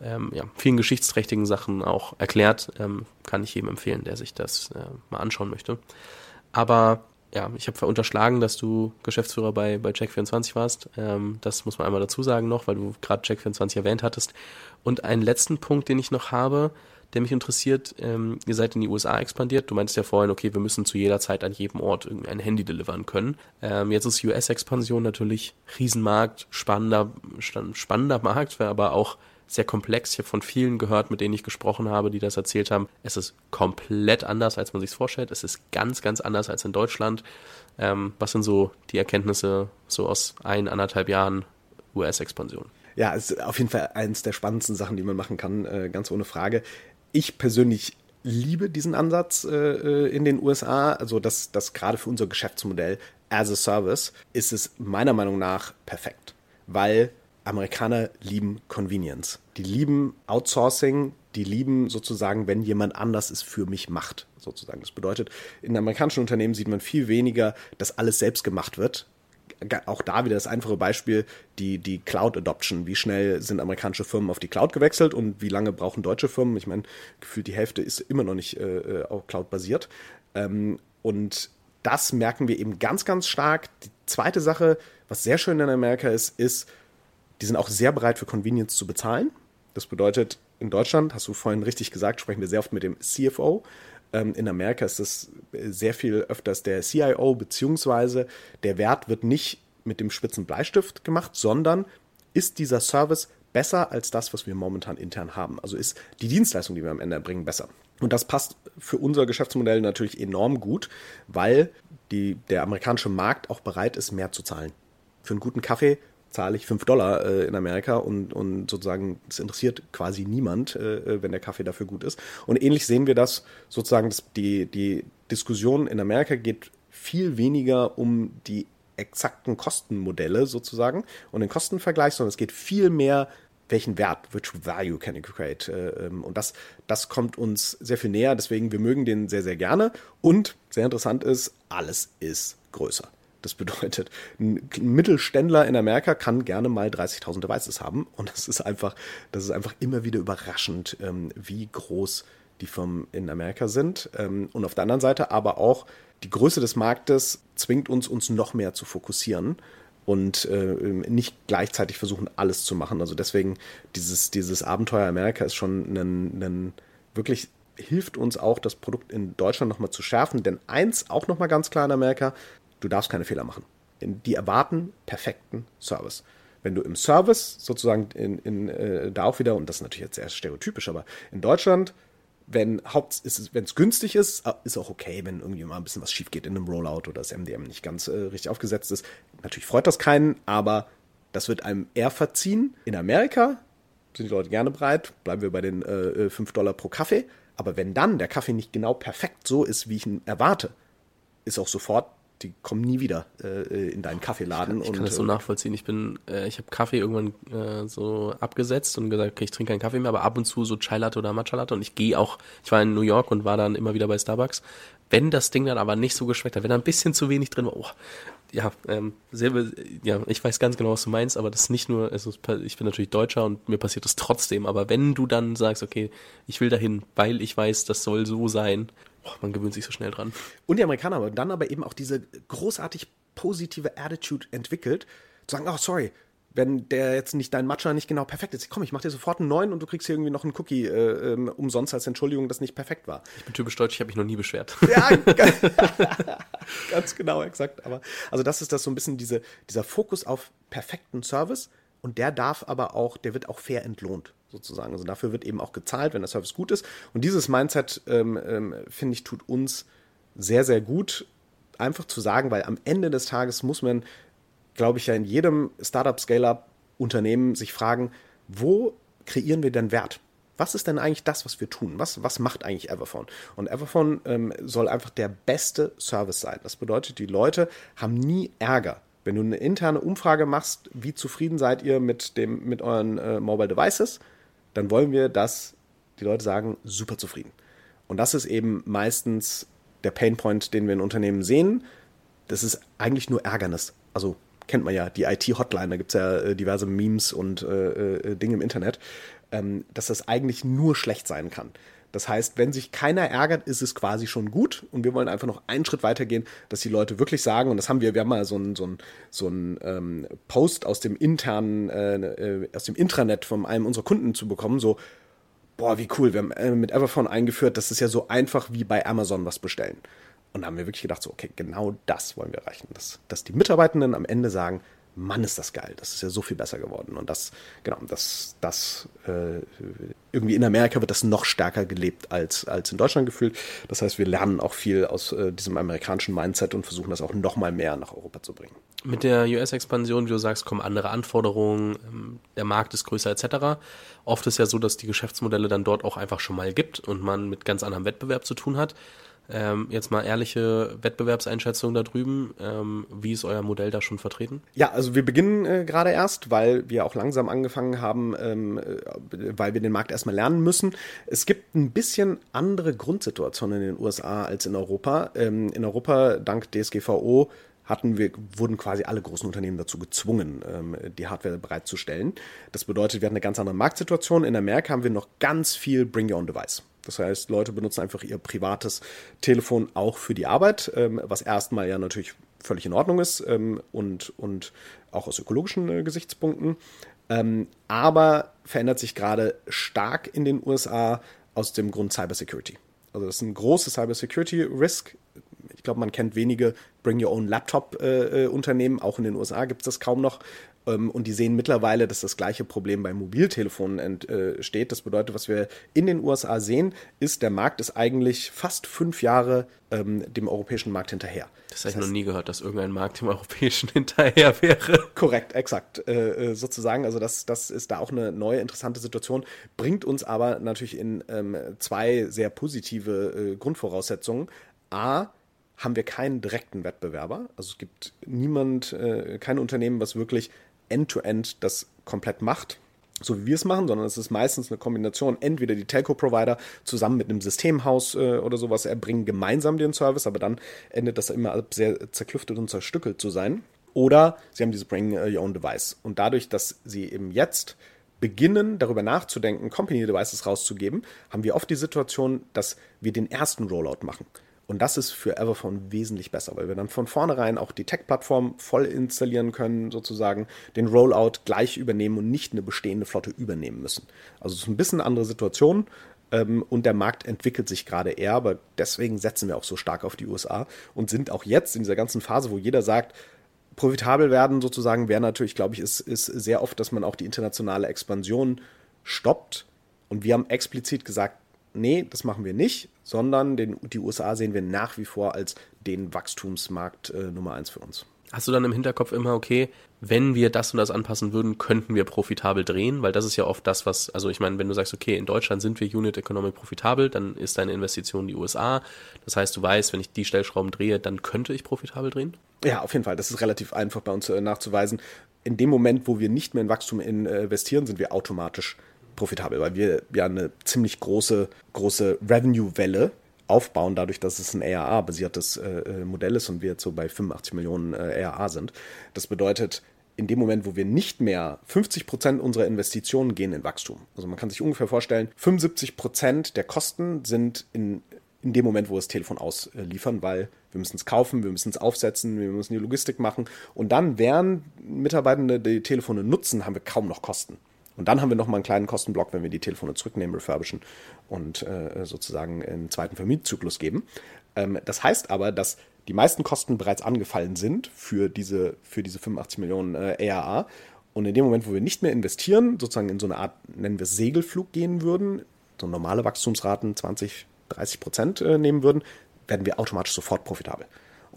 Speaker 2: ähm, ja, vielen geschichtsträchtigen Sachen auch erklärt. Ähm, kann ich jedem empfehlen, der sich das äh, mal anschauen möchte. Aber ja, ich habe unterschlagen, dass du Geschäftsführer bei, bei Check24 warst. Ähm, das muss man einmal dazu sagen noch, weil du gerade Check24 erwähnt hattest. Und einen letzten Punkt, den ich noch habe, der mich interessiert, ähm, ihr seid in die USA expandiert. Du meinst ja vorhin, okay, wir müssen zu jeder Zeit an jedem Ort irgendwie ein Handy delivern können. Ähm, jetzt ist US-Expansion natürlich Riesenmarkt, spannender, spannender Markt, aber auch sehr komplex. Ich habe von vielen gehört, mit denen ich gesprochen habe, die das erzählt haben. Es ist komplett anders, als man sich vorstellt. Es ist ganz, ganz anders als in Deutschland. Ähm, was sind so die Erkenntnisse so aus ein, anderthalb Jahren US-Expansion?
Speaker 1: Ja, es ist auf jeden Fall eines der spannendsten Sachen, die man machen kann, äh, ganz ohne Frage. Ich persönlich liebe diesen Ansatz äh, äh in den USA, also das, das gerade für unser Geschäftsmodell as a Service ist es meiner Meinung nach perfekt, weil Amerikaner lieben Convenience. Die lieben Outsourcing, die lieben sozusagen, wenn jemand anders es für mich macht, sozusagen. Das bedeutet, in amerikanischen Unternehmen sieht man viel weniger, dass alles selbst gemacht wird. Auch da wieder das einfache Beispiel, die, die Cloud Adoption. Wie schnell sind amerikanische Firmen auf die Cloud gewechselt und wie lange brauchen deutsche Firmen? Ich meine, gefühlt die Hälfte ist immer noch nicht äh, äh auf Cloud basiert. Ähm, und das merken wir eben ganz, ganz stark. Die zweite Sache, was sehr schön in Amerika ist, ist, die sind auch sehr bereit für Convenience zu bezahlen. Das bedeutet, in Deutschland, hast du vorhin richtig gesagt, sprechen wir sehr oft mit dem CFO. Ähm, in Amerika ist das sehr viel öfters der CIO, beziehungsweise der Wert wird nicht mit dem spitzen Bleistift gemacht, sondern ist dieser Service besser als das, was wir momentan intern haben? Also ist die Dienstleistung, die wir am Ende erbringen, besser? Und das passt für unser Geschäftsmodell natürlich enorm gut, weil die, der amerikanische Markt auch bereit ist, mehr zu zahlen. Für einen guten Kaffee zahle ich 5 Dollar äh, in Amerika und, und sozusagen es interessiert quasi niemand, äh, wenn der Kaffee dafür gut ist. Und ähnlich sehen wir das sozusagen, dass die, die Diskussion in Amerika geht viel weniger um die exakten Kostenmodelle sozusagen und den Kostenvergleich, sondern es geht viel mehr welchen Wert, which value can you create? Äh, ähm, und das, das kommt uns sehr viel näher, deswegen wir mögen den sehr, sehr gerne. Und sehr interessant ist, alles ist größer. Das bedeutet, ein Mittelständler in Amerika kann gerne mal 30.000 Devices haben. Und das ist einfach, das ist einfach immer wieder überraschend, ähm, wie groß die Firmen in Amerika sind. Ähm, und auf der anderen Seite aber auch die Größe des Marktes zwingt uns, uns noch mehr zu fokussieren und äh, nicht gleichzeitig versuchen, alles zu machen. Also deswegen, dieses, dieses Abenteuer Amerika ist schon ein, ein wirklich hilft uns auch, das Produkt in Deutschland nochmal zu schärfen. Denn eins auch nochmal ganz klar in Amerika, du darfst keine Fehler machen. Die erwarten perfekten Service. Wenn du im Service sozusagen in, in, äh, da auch wieder, und das ist natürlich jetzt sehr stereotypisch, aber in Deutschland, wenn Haupt ist wenn es günstig ist, ist auch okay, wenn irgendwie mal ein bisschen was schief geht in einem Rollout oder das MDM nicht ganz äh, richtig aufgesetzt ist. Natürlich freut das keinen, aber das wird einem eher verziehen. In Amerika sind die Leute gerne bereit, bleiben wir bei den äh, 5 äh, Dollar pro Kaffee. Aber wenn dann der Kaffee nicht genau perfekt so ist, wie ich ihn erwarte, ist auch sofort die kommen nie wieder äh, in deinen Kaffeeladen.
Speaker 2: Ich kann, ich kann das so äh, nachvollziehen. Ich bin, äh, ich habe Kaffee irgendwann äh, so abgesetzt und gesagt, okay, ich trinke keinen Kaffee mehr, aber ab und zu so Chai Latte oder Matcha Latte und ich gehe auch, ich war in New York und war dann immer wieder bei Starbucks. Wenn das Ding dann aber nicht so geschmeckt hat, wenn da ein bisschen zu wenig drin war, oh, ja, ähm, selber, ja, ich weiß ganz genau, was du meinst, aber das ist nicht nur, also ich bin natürlich Deutscher und mir passiert das trotzdem, aber wenn du dann sagst, okay, ich will dahin, weil ich weiß, das soll so sein, oh, man gewöhnt sich so schnell dran.
Speaker 1: Und die Amerikaner haben dann aber eben auch diese großartig positive Attitude entwickelt, zu sagen, oh, sorry, wenn der jetzt nicht dein Matcha nicht genau perfekt ist, komm, ich mach dir sofort einen neuen und du kriegst hier irgendwie noch einen Cookie äh, ähm, umsonst als Entschuldigung, das nicht perfekt war.
Speaker 2: Ich bin typisch deutsch, ich habe mich noch nie beschwert.
Speaker 1: Ja, ganz genau, exakt. Aber also das ist das so ein bisschen diese, dieser Fokus auf perfekten Service und der darf aber auch, der wird auch fair entlohnt sozusagen. Also dafür wird eben auch gezahlt, wenn der Service gut ist. Und dieses Mindset, ähm, ähm, finde ich, tut uns sehr, sehr gut, einfach zu sagen, weil am Ende des Tages muss man, glaube ich, ja in jedem Startup, Scale-up Unternehmen sich fragen, wo kreieren wir denn Wert? Was ist denn eigentlich das, was wir tun? Was, was macht eigentlich Everphone? Und Everphone ähm, soll einfach der beste Service sein. Das bedeutet, die Leute haben nie Ärger. Wenn du eine interne Umfrage machst, wie zufrieden seid ihr mit, dem, mit euren äh, Mobile Devices, dann wollen wir, dass die Leute sagen, super zufrieden. Und das ist eben meistens der Painpoint, den wir in Unternehmen sehen. Das ist eigentlich nur Ärgernis. Also kennt man ja, die IT-Hotline, da gibt es ja äh, diverse Memes und äh, äh, Dinge im Internet, ähm, dass das eigentlich nur schlecht sein kann. Das heißt, wenn sich keiner ärgert, ist es quasi schon gut. Und wir wollen einfach noch einen Schritt weitergehen, dass die Leute wirklich sagen, und das haben wir, wir haben mal so einen so so ein, ähm, Post aus dem internen, äh, äh, aus dem Intranet von einem unserer Kunden zu bekommen, so, boah, wie cool, wir haben äh, mit Everphone eingeführt, das ist ja so einfach wie bei Amazon was bestellen. Und da haben wir wirklich gedacht, so, okay, genau das wollen wir erreichen. Dass, dass die Mitarbeitenden am Ende sagen, Mann, ist das geil. Das ist ja so viel besser geworden. Und das, genau, das, das, äh, irgendwie in Amerika wird das noch stärker gelebt als, als in Deutschland gefühlt. Das heißt, wir lernen auch viel aus äh, diesem amerikanischen Mindset und versuchen das auch noch mal mehr nach Europa zu bringen.
Speaker 2: Mit der US-Expansion, wie du sagst, kommen andere Anforderungen, ähm, der Markt ist größer etc. Oft ist ja so, dass die Geschäftsmodelle dann dort auch einfach schon mal gibt und man mit ganz anderem Wettbewerb zu tun hat. Ähm, jetzt mal ehrliche Wettbewerbseinschätzung da drüben. Ähm, wie ist euer Modell da schon vertreten?
Speaker 1: Ja, also wir beginnen äh, gerade erst, weil wir auch langsam angefangen haben, ähm, äh, weil wir den Markt erstmal lernen müssen. Es gibt ein bisschen andere Grundsituationen in den USA als in Europa. Ähm, in Europa, dank DSGVO, hatten wir, wurden quasi alle großen Unternehmen dazu gezwungen, ähm, die Hardware bereitzustellen. Das bedeutet, wir hatten eine ganz andere Marktsituation. In Amerika haben wir noch ganz viel Bring Your Own Device. Das heißt, Leute benutzen einfach ihr privates Telefon auch für die Arbeit, ähm, was erstmal ja natürlich völlig in Ordnung ist ähm, und, und auch aus ökologischen äh, Gesichtspunkten. Aber verändert sich gerade stark in den USA aus dem Grund Cybersecurity. Also das ist ein großes Cybersecurity-Risk, ich glaube, man kennt wenige Bring Your Own Laptop-Unternehmen. Äh, auch in den USA gibt es das kaum noch. Ähm, und die sehen mittlerweile, dass das gleiche Problem bei Mobiltelefonen entsteht. Äh, das bedeutet, was wir in den USA sehen, ist, der Markt ist eigentlich fast fünf Jahre ähm, dem europäischen Markt hinterher.
Speaker 2: Das habe ich noch nie gehört, dass irgendein Markt dem europäischen hinterher wäre.
Speaker 1: Korrekt, exakt. Äh, äh, sozusagen, also das, das ist da auch eine neue interessante Situation, bringt uns aber natürlich in ähm, zwei sehr positive äh, Grundvoraussetzungen. A, haben wir keinen direkten Wettbewerber. Also es gibt niemand, äh, kein Unternehmen, was wirklich end-to-end -End das komplett macht, so wie wir es machen, sondern es ist meistens eine Kombination. Entweder die Telco-Provider zusammen mit einem Systemhaus äh, oder sowas erbringen gemeinsam den Service, aber dann endet das immer sehr zerklüftet und zerstückelt zu sein. Oder sie haben dieses Bring Your Own Device. Und dadurch, dass sie eben jetzt beginnen, darüber nachzudenken, Company Devices rauszugeben, haben wir oft die Situation, dass wir den ersten Rollout machen. Und das ist für Everphone wesentlich besser, weil wir dann von vornherein auch die Tech-Plattform voll installieren können, sozusagen den Rollout gleich übernehmen und nicht eine bestehende Flotte übernehmen müssen. Also es ist ein bisschen eine andere Situation ähm, und der Markt entwickelt sich gerade eher, aber deswegen setzen wir auch so stark auf die USA und sind auch jetzt in dieser ganzen Phase, wo jeder sagt, profitabel werden sozusagen, wäre natürlich, glaube ich, ist, ist sehr oft, dass man auch die internationale Expansion stoppt. Und wir haben explizit gesagt, nee, das machen wir nicht, sondern den, die USA sehen wir nach wie vor als den Wachstumsmarkt äh, Nummer eins für uns.
Speaker 2: Hast du dann im Hinterkopf immer, okay, wenn wir das und das anpassen würden, könnten wir profitabel drehen? Weil das ist ja oft das, was, also ich meine, wenn du sagst, okay, in Deutschland sind wir Unit Economic profitabel, dann ist deine Investition die USA. Das heißt, du weißt, wenn ich die Stellschrauben drehe, dann könnte ich profitabel drehen?
Speaker 1: Ja, auf jeden Fall. Das ist relativ einfach bei uns äh, nachzuweisen. In dem Moment, wo wir nicht mehr in Wachstum investieren, sind wir automatisch profitabel, weil wir ja eine ziemlich große, große Revenue-Welle aufbauen, dadurch, dass es ein ARA-basiertes äh, äh, Modell ist und wir jetzt so bei 85 Millionen äh, ARA sind. Das bedeutet, in dem Moment, wo wir nicht mehr 50 Prozent unserer Investitionen gehen in Wachstum. Also man kann sich ungefähr vorstellen, 75 Prozent der Kosten sind in, in dem Moment, wo wir das Telefon ausliefern, weil wir müssen es kaufen, wir müssen es aufsetzen, wir müssen die Logistik machen. Und dann, während Mitarbeitende die Telefone nutzen, haben wir kaum noch Kosten. Und dann haben wir nochmal einen kleinen Kostenblock, wenn wir die Telefone zurücknehmen, refurbischen und äh, sozusagen einen zweiten Vermietzyklus geben. Ähm, das heißt aber, dass die meisten Kosten bereits angefallen sind für diese, für diese 85 Millionen äh, ARA. Und in dem Moment, wo wir nicht mehr investieren, sozusagen in so eine Art, nennen wir es Segelflug gehen würden, so normale Wachstumsraten 20, 30 Prozent äh, nehmen würden, werden wir automatisch sofort profitabel.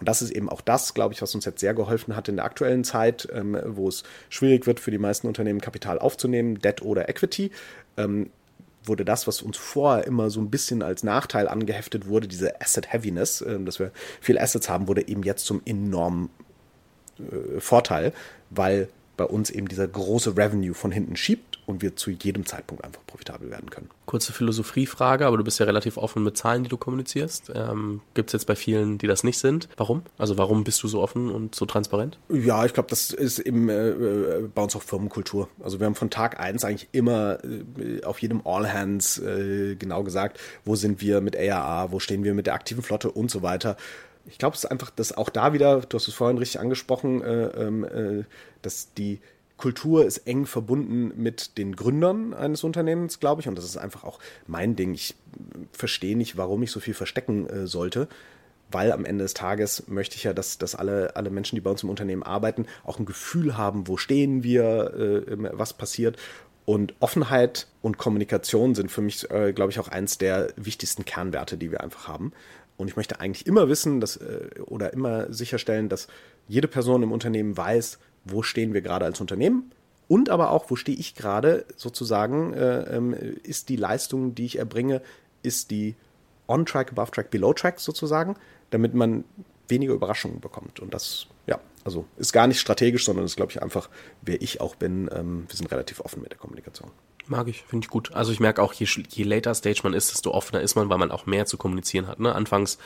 Speaker 1: Und das ist eben auch das, glaube ich, was uns jetzt sehr geholfen hat in der aktuellen Zeit, ähm, wo es schwierig wird für die meisten Unternehmen, Kapital aufzunehmen, Debt oder Equity. Ähm, wurde das, was uns vorher immer so ein bisschen als Nachteil angeheftet wurde, diese Asset Heaviness, äh, dass wir viel Assets haben, wurde eben jetzt zum enormen äh, Vorteil, weil bei uns eben dieser große Revenue von hinten schiebt und wir zu jedem Zeitpunkt einfach profitabel werden können.
Speaker 2: Kurze Philosophiefrage, aber du bist ja relativ offen mit Zahlen, die du kommunizierst. Ähm, Gibt es jetzt bei vielen, die das nicht sind? Warum? Also warum bist du so offen und so transparent?
Speaker 1: Ja, ich glaube, das ist eben äh, äh, bei uns auch Firmenkultur. Also wir haben von Tag eins eigentlich immer äh, auf jedem All Hands äh, genau gesagt, wo sind wir mit ARA, wo stehen wir mit der aktiven Flotte und so weiter ich glaube, es ist einfach, dass auch da wieder, du hast es vorhin richtig angesprochen, äh, ähm, äh, dass die Kultur ist eng verbunden mit den Gründern eines Unternehmens, glaube ich. Und das ist einfach auch mein Ding. Ich verstehe nicht, warum ich so viel verstecken äh, sollte. Weil am Ende des Tages möchte ich ja, dass, dass alle, alle Menschen, die bei uns im Unternehmen arbeiten, auch ein Gefühl haben, wo stehen wir, äh, was passiert. Und Offenheit und Kommunikation sind für mich, äh, glaube ich, auch eins der wichtigsten Kernwerte, die wir einfach haben. Und ich möchte eigentlich immer wissen, dass, äh, oder immer sicherstellen, dass jede Person im Unternehmen weiß, wo stehen wir gerade als Unternehmen und aber auch, wo stehe ich gerade sozusagen, äh, ähm, ist die Leistung, die ich erbringe, ist die on-track, above-track, below-track sozusagen, damit man weniger Überraschungen bekommt. Und das, ja, also ist gar nicht strategisch, sondern ist, glaube ich, einfach, wer ich auch bin. Ähm, wir sind relativ offen mit der Kommunikation.
Speaker 2: Mag ich, finde ich gut. Also ich merke auch, je, je later Stage man ist, desto offener ist man, weil man auch mehr zu kommunizieren hat. Ne? Anfangs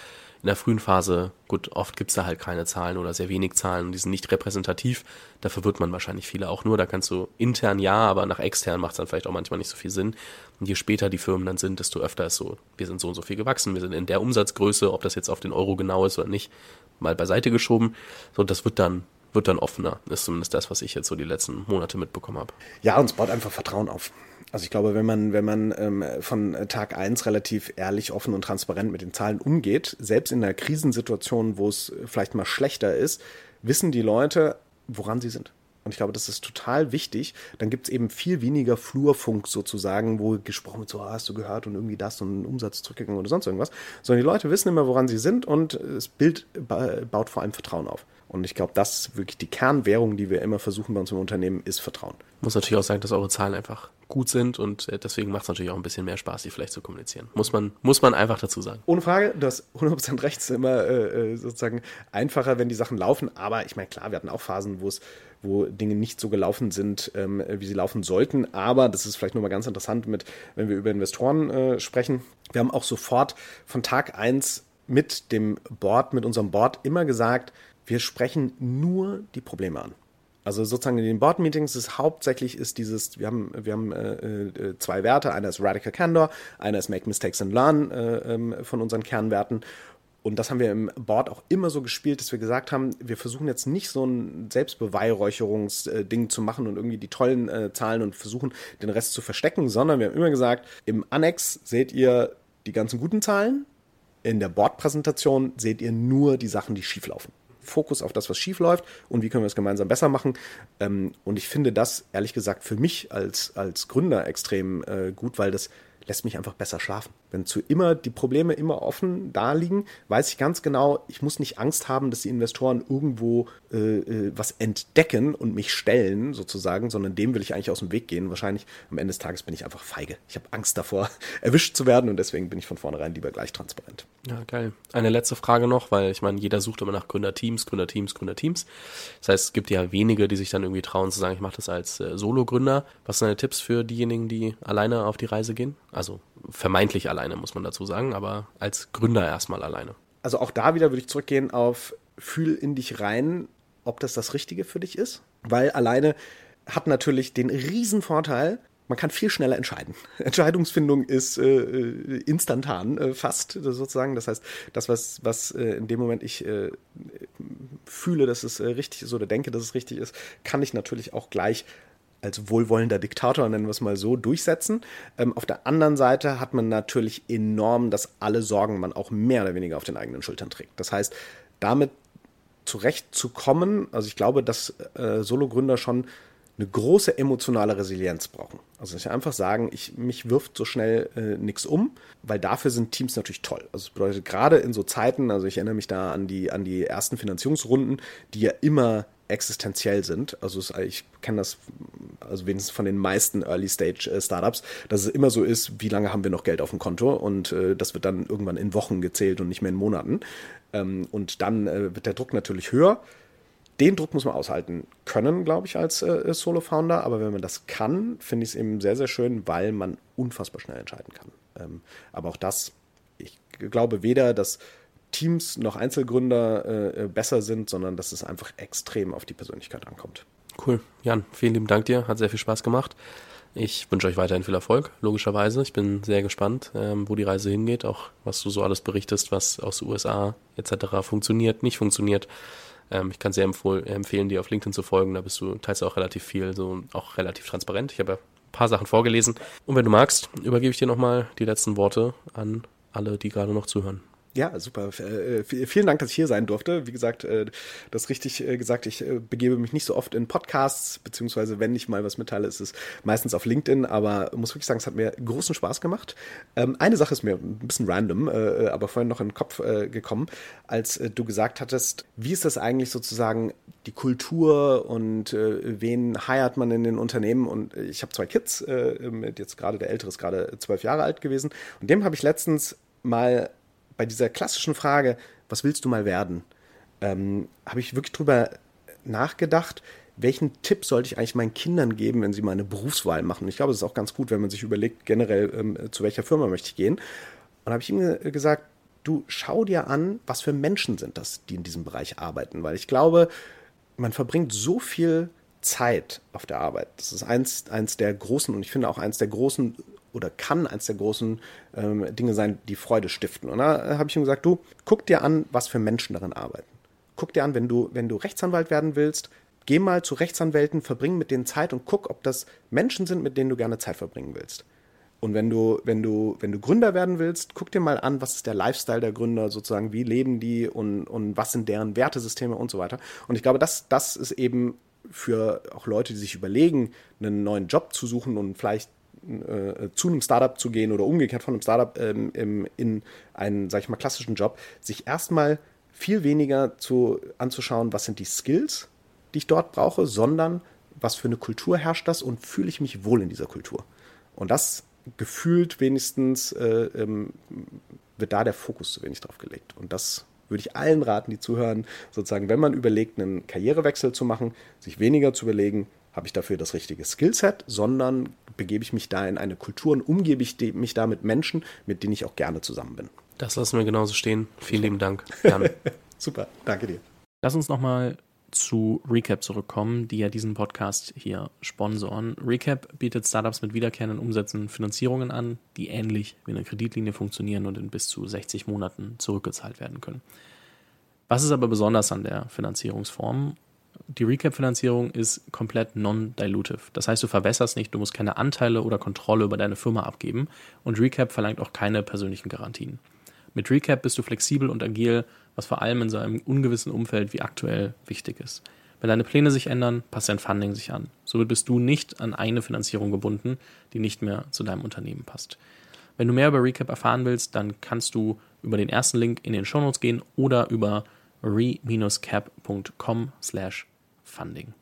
Speaker 2: in der frühen Phase, gut, oft gibt's da halt keine Zahlen oder sehr wenig Zahlen, die sind nicht repräsentativ. Da verwirrt man wahrscheinlich viele auch nur. Da kannst du intern ja, aber nach extern macht's dann vielleicht auch manchmal nicht so viel Sinn. Und je später die Firmen dann sind, desto öfter ist so, wir sind so und so viel gewachsen, wir sind in der Umsatzgröße, ob das jetzt auf den Euro genau ist oder nicht, mal beiseite geschoben. So, das wird dann wird dann offener, ist zumindest das, was ich jetzt so die letzten Monate mitbekommen habe.
Speaker 1: Ja, uns baut einfach Vertrauen auf. Also ich glaube, wenn man, wenn man ähm, von Tag eins relativ ehrlich, offen und transparent mit den Zahlen umgeht, selbst in einer Krisensituation, wo es vielleicht mal schlechter ist, wissen die Leute, woran sie sind. Und ich glaube, das ist total wichtig. Dann gibt es eben viel weniger Flurfunk sozusagen, wo gesprochen wird, so ah, hast du gehört und irgendwie das und Umsatz zurückgegangen oder sonst irgendwas. Sondern die Leute wissen immer, woran sie sind und das Bild baut vor allem Vertrauen auf. Und ich glaube, das ist wirklich die Kernwährung, die wir immer versuchen bei uns im Unternehmen, ist Vertrauen.
Speaker 2: Muss natürlich auch sagen, dass eure Zahlen einfach gut sind und äh, deswegen macht es natürlich auch ein bisschen mehr Spaß, die vielleicht zu kommunizieren. Muss man, muss man einfach dazu sagen.
Speaker 1: Ohne Frage, du hast 100% recht, ist immer äh, äh, sozusagen einfacher, wenn die Sachen laufen, aber ich meine, klar, wir hatten auch Phasen, wo es wo Dinge nicht so gelaufen sind, ähm, wie sie laufen sollten. Aber das ist vielleicht nur mal ganz interessant, mit, wenn wir über Investoren äh, sprechen. Wir haben auch sofort von Tag 1 mit dem Board, mit unserem Board immer gesagt, wir sprechen nur die Probleme an. Also sozusagen in den Board-Meetings ist hauptsächlich ist dieses, wir haben, wir haben äh, äh, zwei Werte, einer ist Radical Candor, einer ist Make Mistakes and Learn äh, ähm, von unseren Kernwerten. Und das haben wir im Board auch immer so gespielt, dass wir gesagt haben, wir versuchen jetzt nicht so ein Selbstbeweihräucherungsding zu machen und irgendwie die tollen äh, Zahlen und versuchen, den Rest zu verstecken, sondern wir haben immer gesagt, im Annex seht ihr die ganzen guten Zahlen, in der Board-Präsentation seht ihr nur die Sachen, die schief laufen. Fokus auf das, was schief läuft und wie können wir es gemeinsam besser machen. Ähm, und ich finde das, ehrlich gesagt, für mich als, als Gründer extrem äh, gut, weil das lässt mich einfach besser schlafen. Wenn zu immer die Probleme immer offen da liegen, weiß ich ganz genau, ich muss nicht Angst haben, dass die Investoren irgendwo äh, äh, was entdecken und mich stellen, sozusagen, sondern dem will ich eigentlich aus dem Weg gehen. Wahrscheinlich am Ende des Tages bin ich einfach feige. Ich habe Angst davor, erwischt zu werden und deswegen bin ich von vornherein lieber gleich transparent.
Speaker 2: Ja, geil. Eine letzte Frage noch, weil ich meine, jeder sucht immer nach Gründerteams, Gründerteams, Gründerteams. Das heißt, es gibt ja wenige, die sich dann irgendwie trauen zu sagen, ich mache das als äh, Solo-Gründer. Was sind deine Tipps für diejenigen, die alleine auf die Reise gehen? Also vermeintlich alleine, muss man dazu sagen, aber als Gründer erstmal alleine.
Speaker 1: Also auch da wieder würde ich zurückgehen auf fühl in dich rein, ob das das Richtige für dich ist, weil alleine hat natürlich den riesen Vorteil, man kann viel schneller entscheiden. Entscheidungsfindung ist äh, äh instantan äh, fast sozusagen. Das heißt, das, was, was äh, in dem Moment ich äh, fühle, dass es äh, richtig ist oder denke, dass es richtig ist, kann ich natürlich auch gleich als wohlwollender Diktator, nennen wir es mal so, durchsetzen. Ähm, auf der anderen Seite hat man natürlich enorm, dass alle Sorgen man auch mehr oder weniger auf den eigenen Schultern trägt. Das heißt, damit zurechtzukommen, also ich glaube, dass äh, Solo-Gründer schon eine große emotionale Resilienz brauchen. Also ich einfach sagen, ich, mich wirft so schnell äh, nichts um, weil dafür sind Teams natürlich toll. Also das bedeutet gerade in so Zeiten, also ich erinnere mich da an die, an die ersten Finanzierungsrunden, die ja immer existenziell sind. Also es, ich kenne das, also wenigstens von den meisten Early-Stage-Startups, äh, dass es immer so ist, wie lange haben wir noch Geld auf dem Konto und äh, das wird dann irgendwann in Wochen gezählt und nicht mehr in Monaten. Ähm, und dann äh, wird der Druck natürlich höher. Den Druck muss man aushalten können, glaube ich, als äh, Solo-Founder. Aber wenn man das kann, finde ich es eben sehr, sehr schön, weil man unfassbar schnell entscheiden kann. Ähm, aber auch das, ich glaube weder, dass Teams noch Einzelgründer äh, äh, besser sind, sondern dass es einfach extrem auf die Persönlichkeit ankommt.
Speaker 2: Cool. Jan, vielen lieben Dank dir. Hat sehr viel Spaß gemacht. Ich wünsche euch weiterhin viel Erfolg, logischerweise. Ich bin sehr gespannt, ähm, wo die Reise hingeht, auch was du so alles berichtest, was aus den USA etc. funktioniert, nicht funktioniert. Ähm, ich kann sehr empfehlen, dir auf LinkedIn zu folgen. Da bist du teils auch relativ viel, so auch relativ transparent. Ich habe ja ein paar Sachen vorgelesen. Und wenn du magst, übergebe ich dir nochmal die letzten Worte an alle, die gerade noch zuhören.
Speaker 1: Ja, super. Äh, vielen Dank, dass ich hier sein durfte. Wie gesagt, äh, das richtig äh, gesagt, ich begebe mich nicht so oft in Podcasts, beziehungsweise wenn ich mal was mitteile, ist es meistens auf LinkedIn, aber muss wirklich sagen, es hat mir großen Spaß gemacht. Ähm, eine Sache ist mir ein bisschen random, aber vorhin noch in den Kopf gekommen, als du gesagt hattest, wie ist das eigentlich sozusagen die Kultur und wen heiert man in den Unternehmen? Und ich habe zwei Kids, jetzt gerade der ältere ist gerade zwölf Jahre alt gewesen und dem habe ich letztens mal bei dieser klassischen Frage, was willst du mal werden, ähm, habe ich wirklich drüber nachgedacht, welchen Tipp sollte ich eigentlich meinen Kindern geben, wenn sie mal eine Berufswahl machen. Ich glaube, es ist auch ganz gut, wenn man sich überlegt, generell, ähm, zu welcher Firma möchte ich gehen. Und habe ich ihm gesagt, du schau dir an, was für Menschen sind das, die in diesem Bereich arbeiten. Weil ich glaube, man verbringt so viel Zeit auf der Arbeit. Das ist eins, eins der großen und ich finde auch eins der großen oder kann eines der großen ähm, Dinge sein, die Freude stiften. Und da habe ich ihm gesagt, du, guck dir an, was für Menschen darin arbeiten. Guck dir an, wenn du, wenn du Rechtsanwalt werden willst, geh mal zu Rechtsanwälten, verbring mit denen Zeit und guck, ob das Menschen sind, mit denen du gerne Zeit verbringen willst. Und wenn du, wenn du, wenn du Gründer werden willst, guck dir mal an, was ist der Lifestyle der Gründer sozusagen, wie leben die und, und was sind deren Wertesysteme und so weiter. Und ich glaube, das, das ist eben für auch Leute, die sich überlegen, einen neuen Job zu suchen und vielleicht äh, zu einem Startup zu gehen oder umgekehrt von einem Startup ähm, im, in einen, sag ich mal, klassischen Job, sich erstmal viel weniger zu, anzuschauen, was sind die Skills, die ich dort brauche, sondern was für eine Kultur herrscht das und fühle ich mich wohl in dieser Kultur. Und das gefühlt wenigstens äh, ähm, wird da der Fokus zu wenig drauf gelegt. Und das würde ich allen raten, die zuhören, sozusagen, wenn man überlegt, einen Karrierewechsel zu machen, sich weniger zu überlegen, habe ich dafür das richtige Skillset, sondern begebe ich mich da in eine Kultur und umgebe ich mich da mit Menschen, mit denen ich auch gerne zusammen bin.
Speaker 3: Das lassen wir genauso stehen. Vielen lieben Dank, Jan.
Speaker 1: Super, danke dir.
Speaker 3: Lass uns nochmal zu Recap zurückkommen, die ja diesen Podcast hier sponsoren. Recap bietet Startups mit wiederkehrenden Umsätzen Finanzierungen an, die ähnlich wie eine Kreditlinie funktionieren und in bis zu 60 Monaten zurückgezahlt werden können. Was ist aber besonders an der Finanzierungsform? Die Recap-Finanzierung ist komplett non-dilutive. Das heißt, du verwässerst nicht, du musst keine Anteile oder Kontrolle über deine Firma abgeben und Recap verlangt auch keine persönlichen Garantien. Mit Recap bist du flexibel und agil, was vor allem in so einem ungewissen Umfeld wie aktuell wichtig ist. Wenn deine Pläne sich ändern, passt dein Funding sich an. Somit bist du nicht an eine Finanzierung gebunden, die nicht mehr zu deinem Unternehmen passt. Wenn du mehr über Recap erfahren willst, dann kannst du über den ersten Link in den Shownotes gehen oder über re-cap.com slash funding.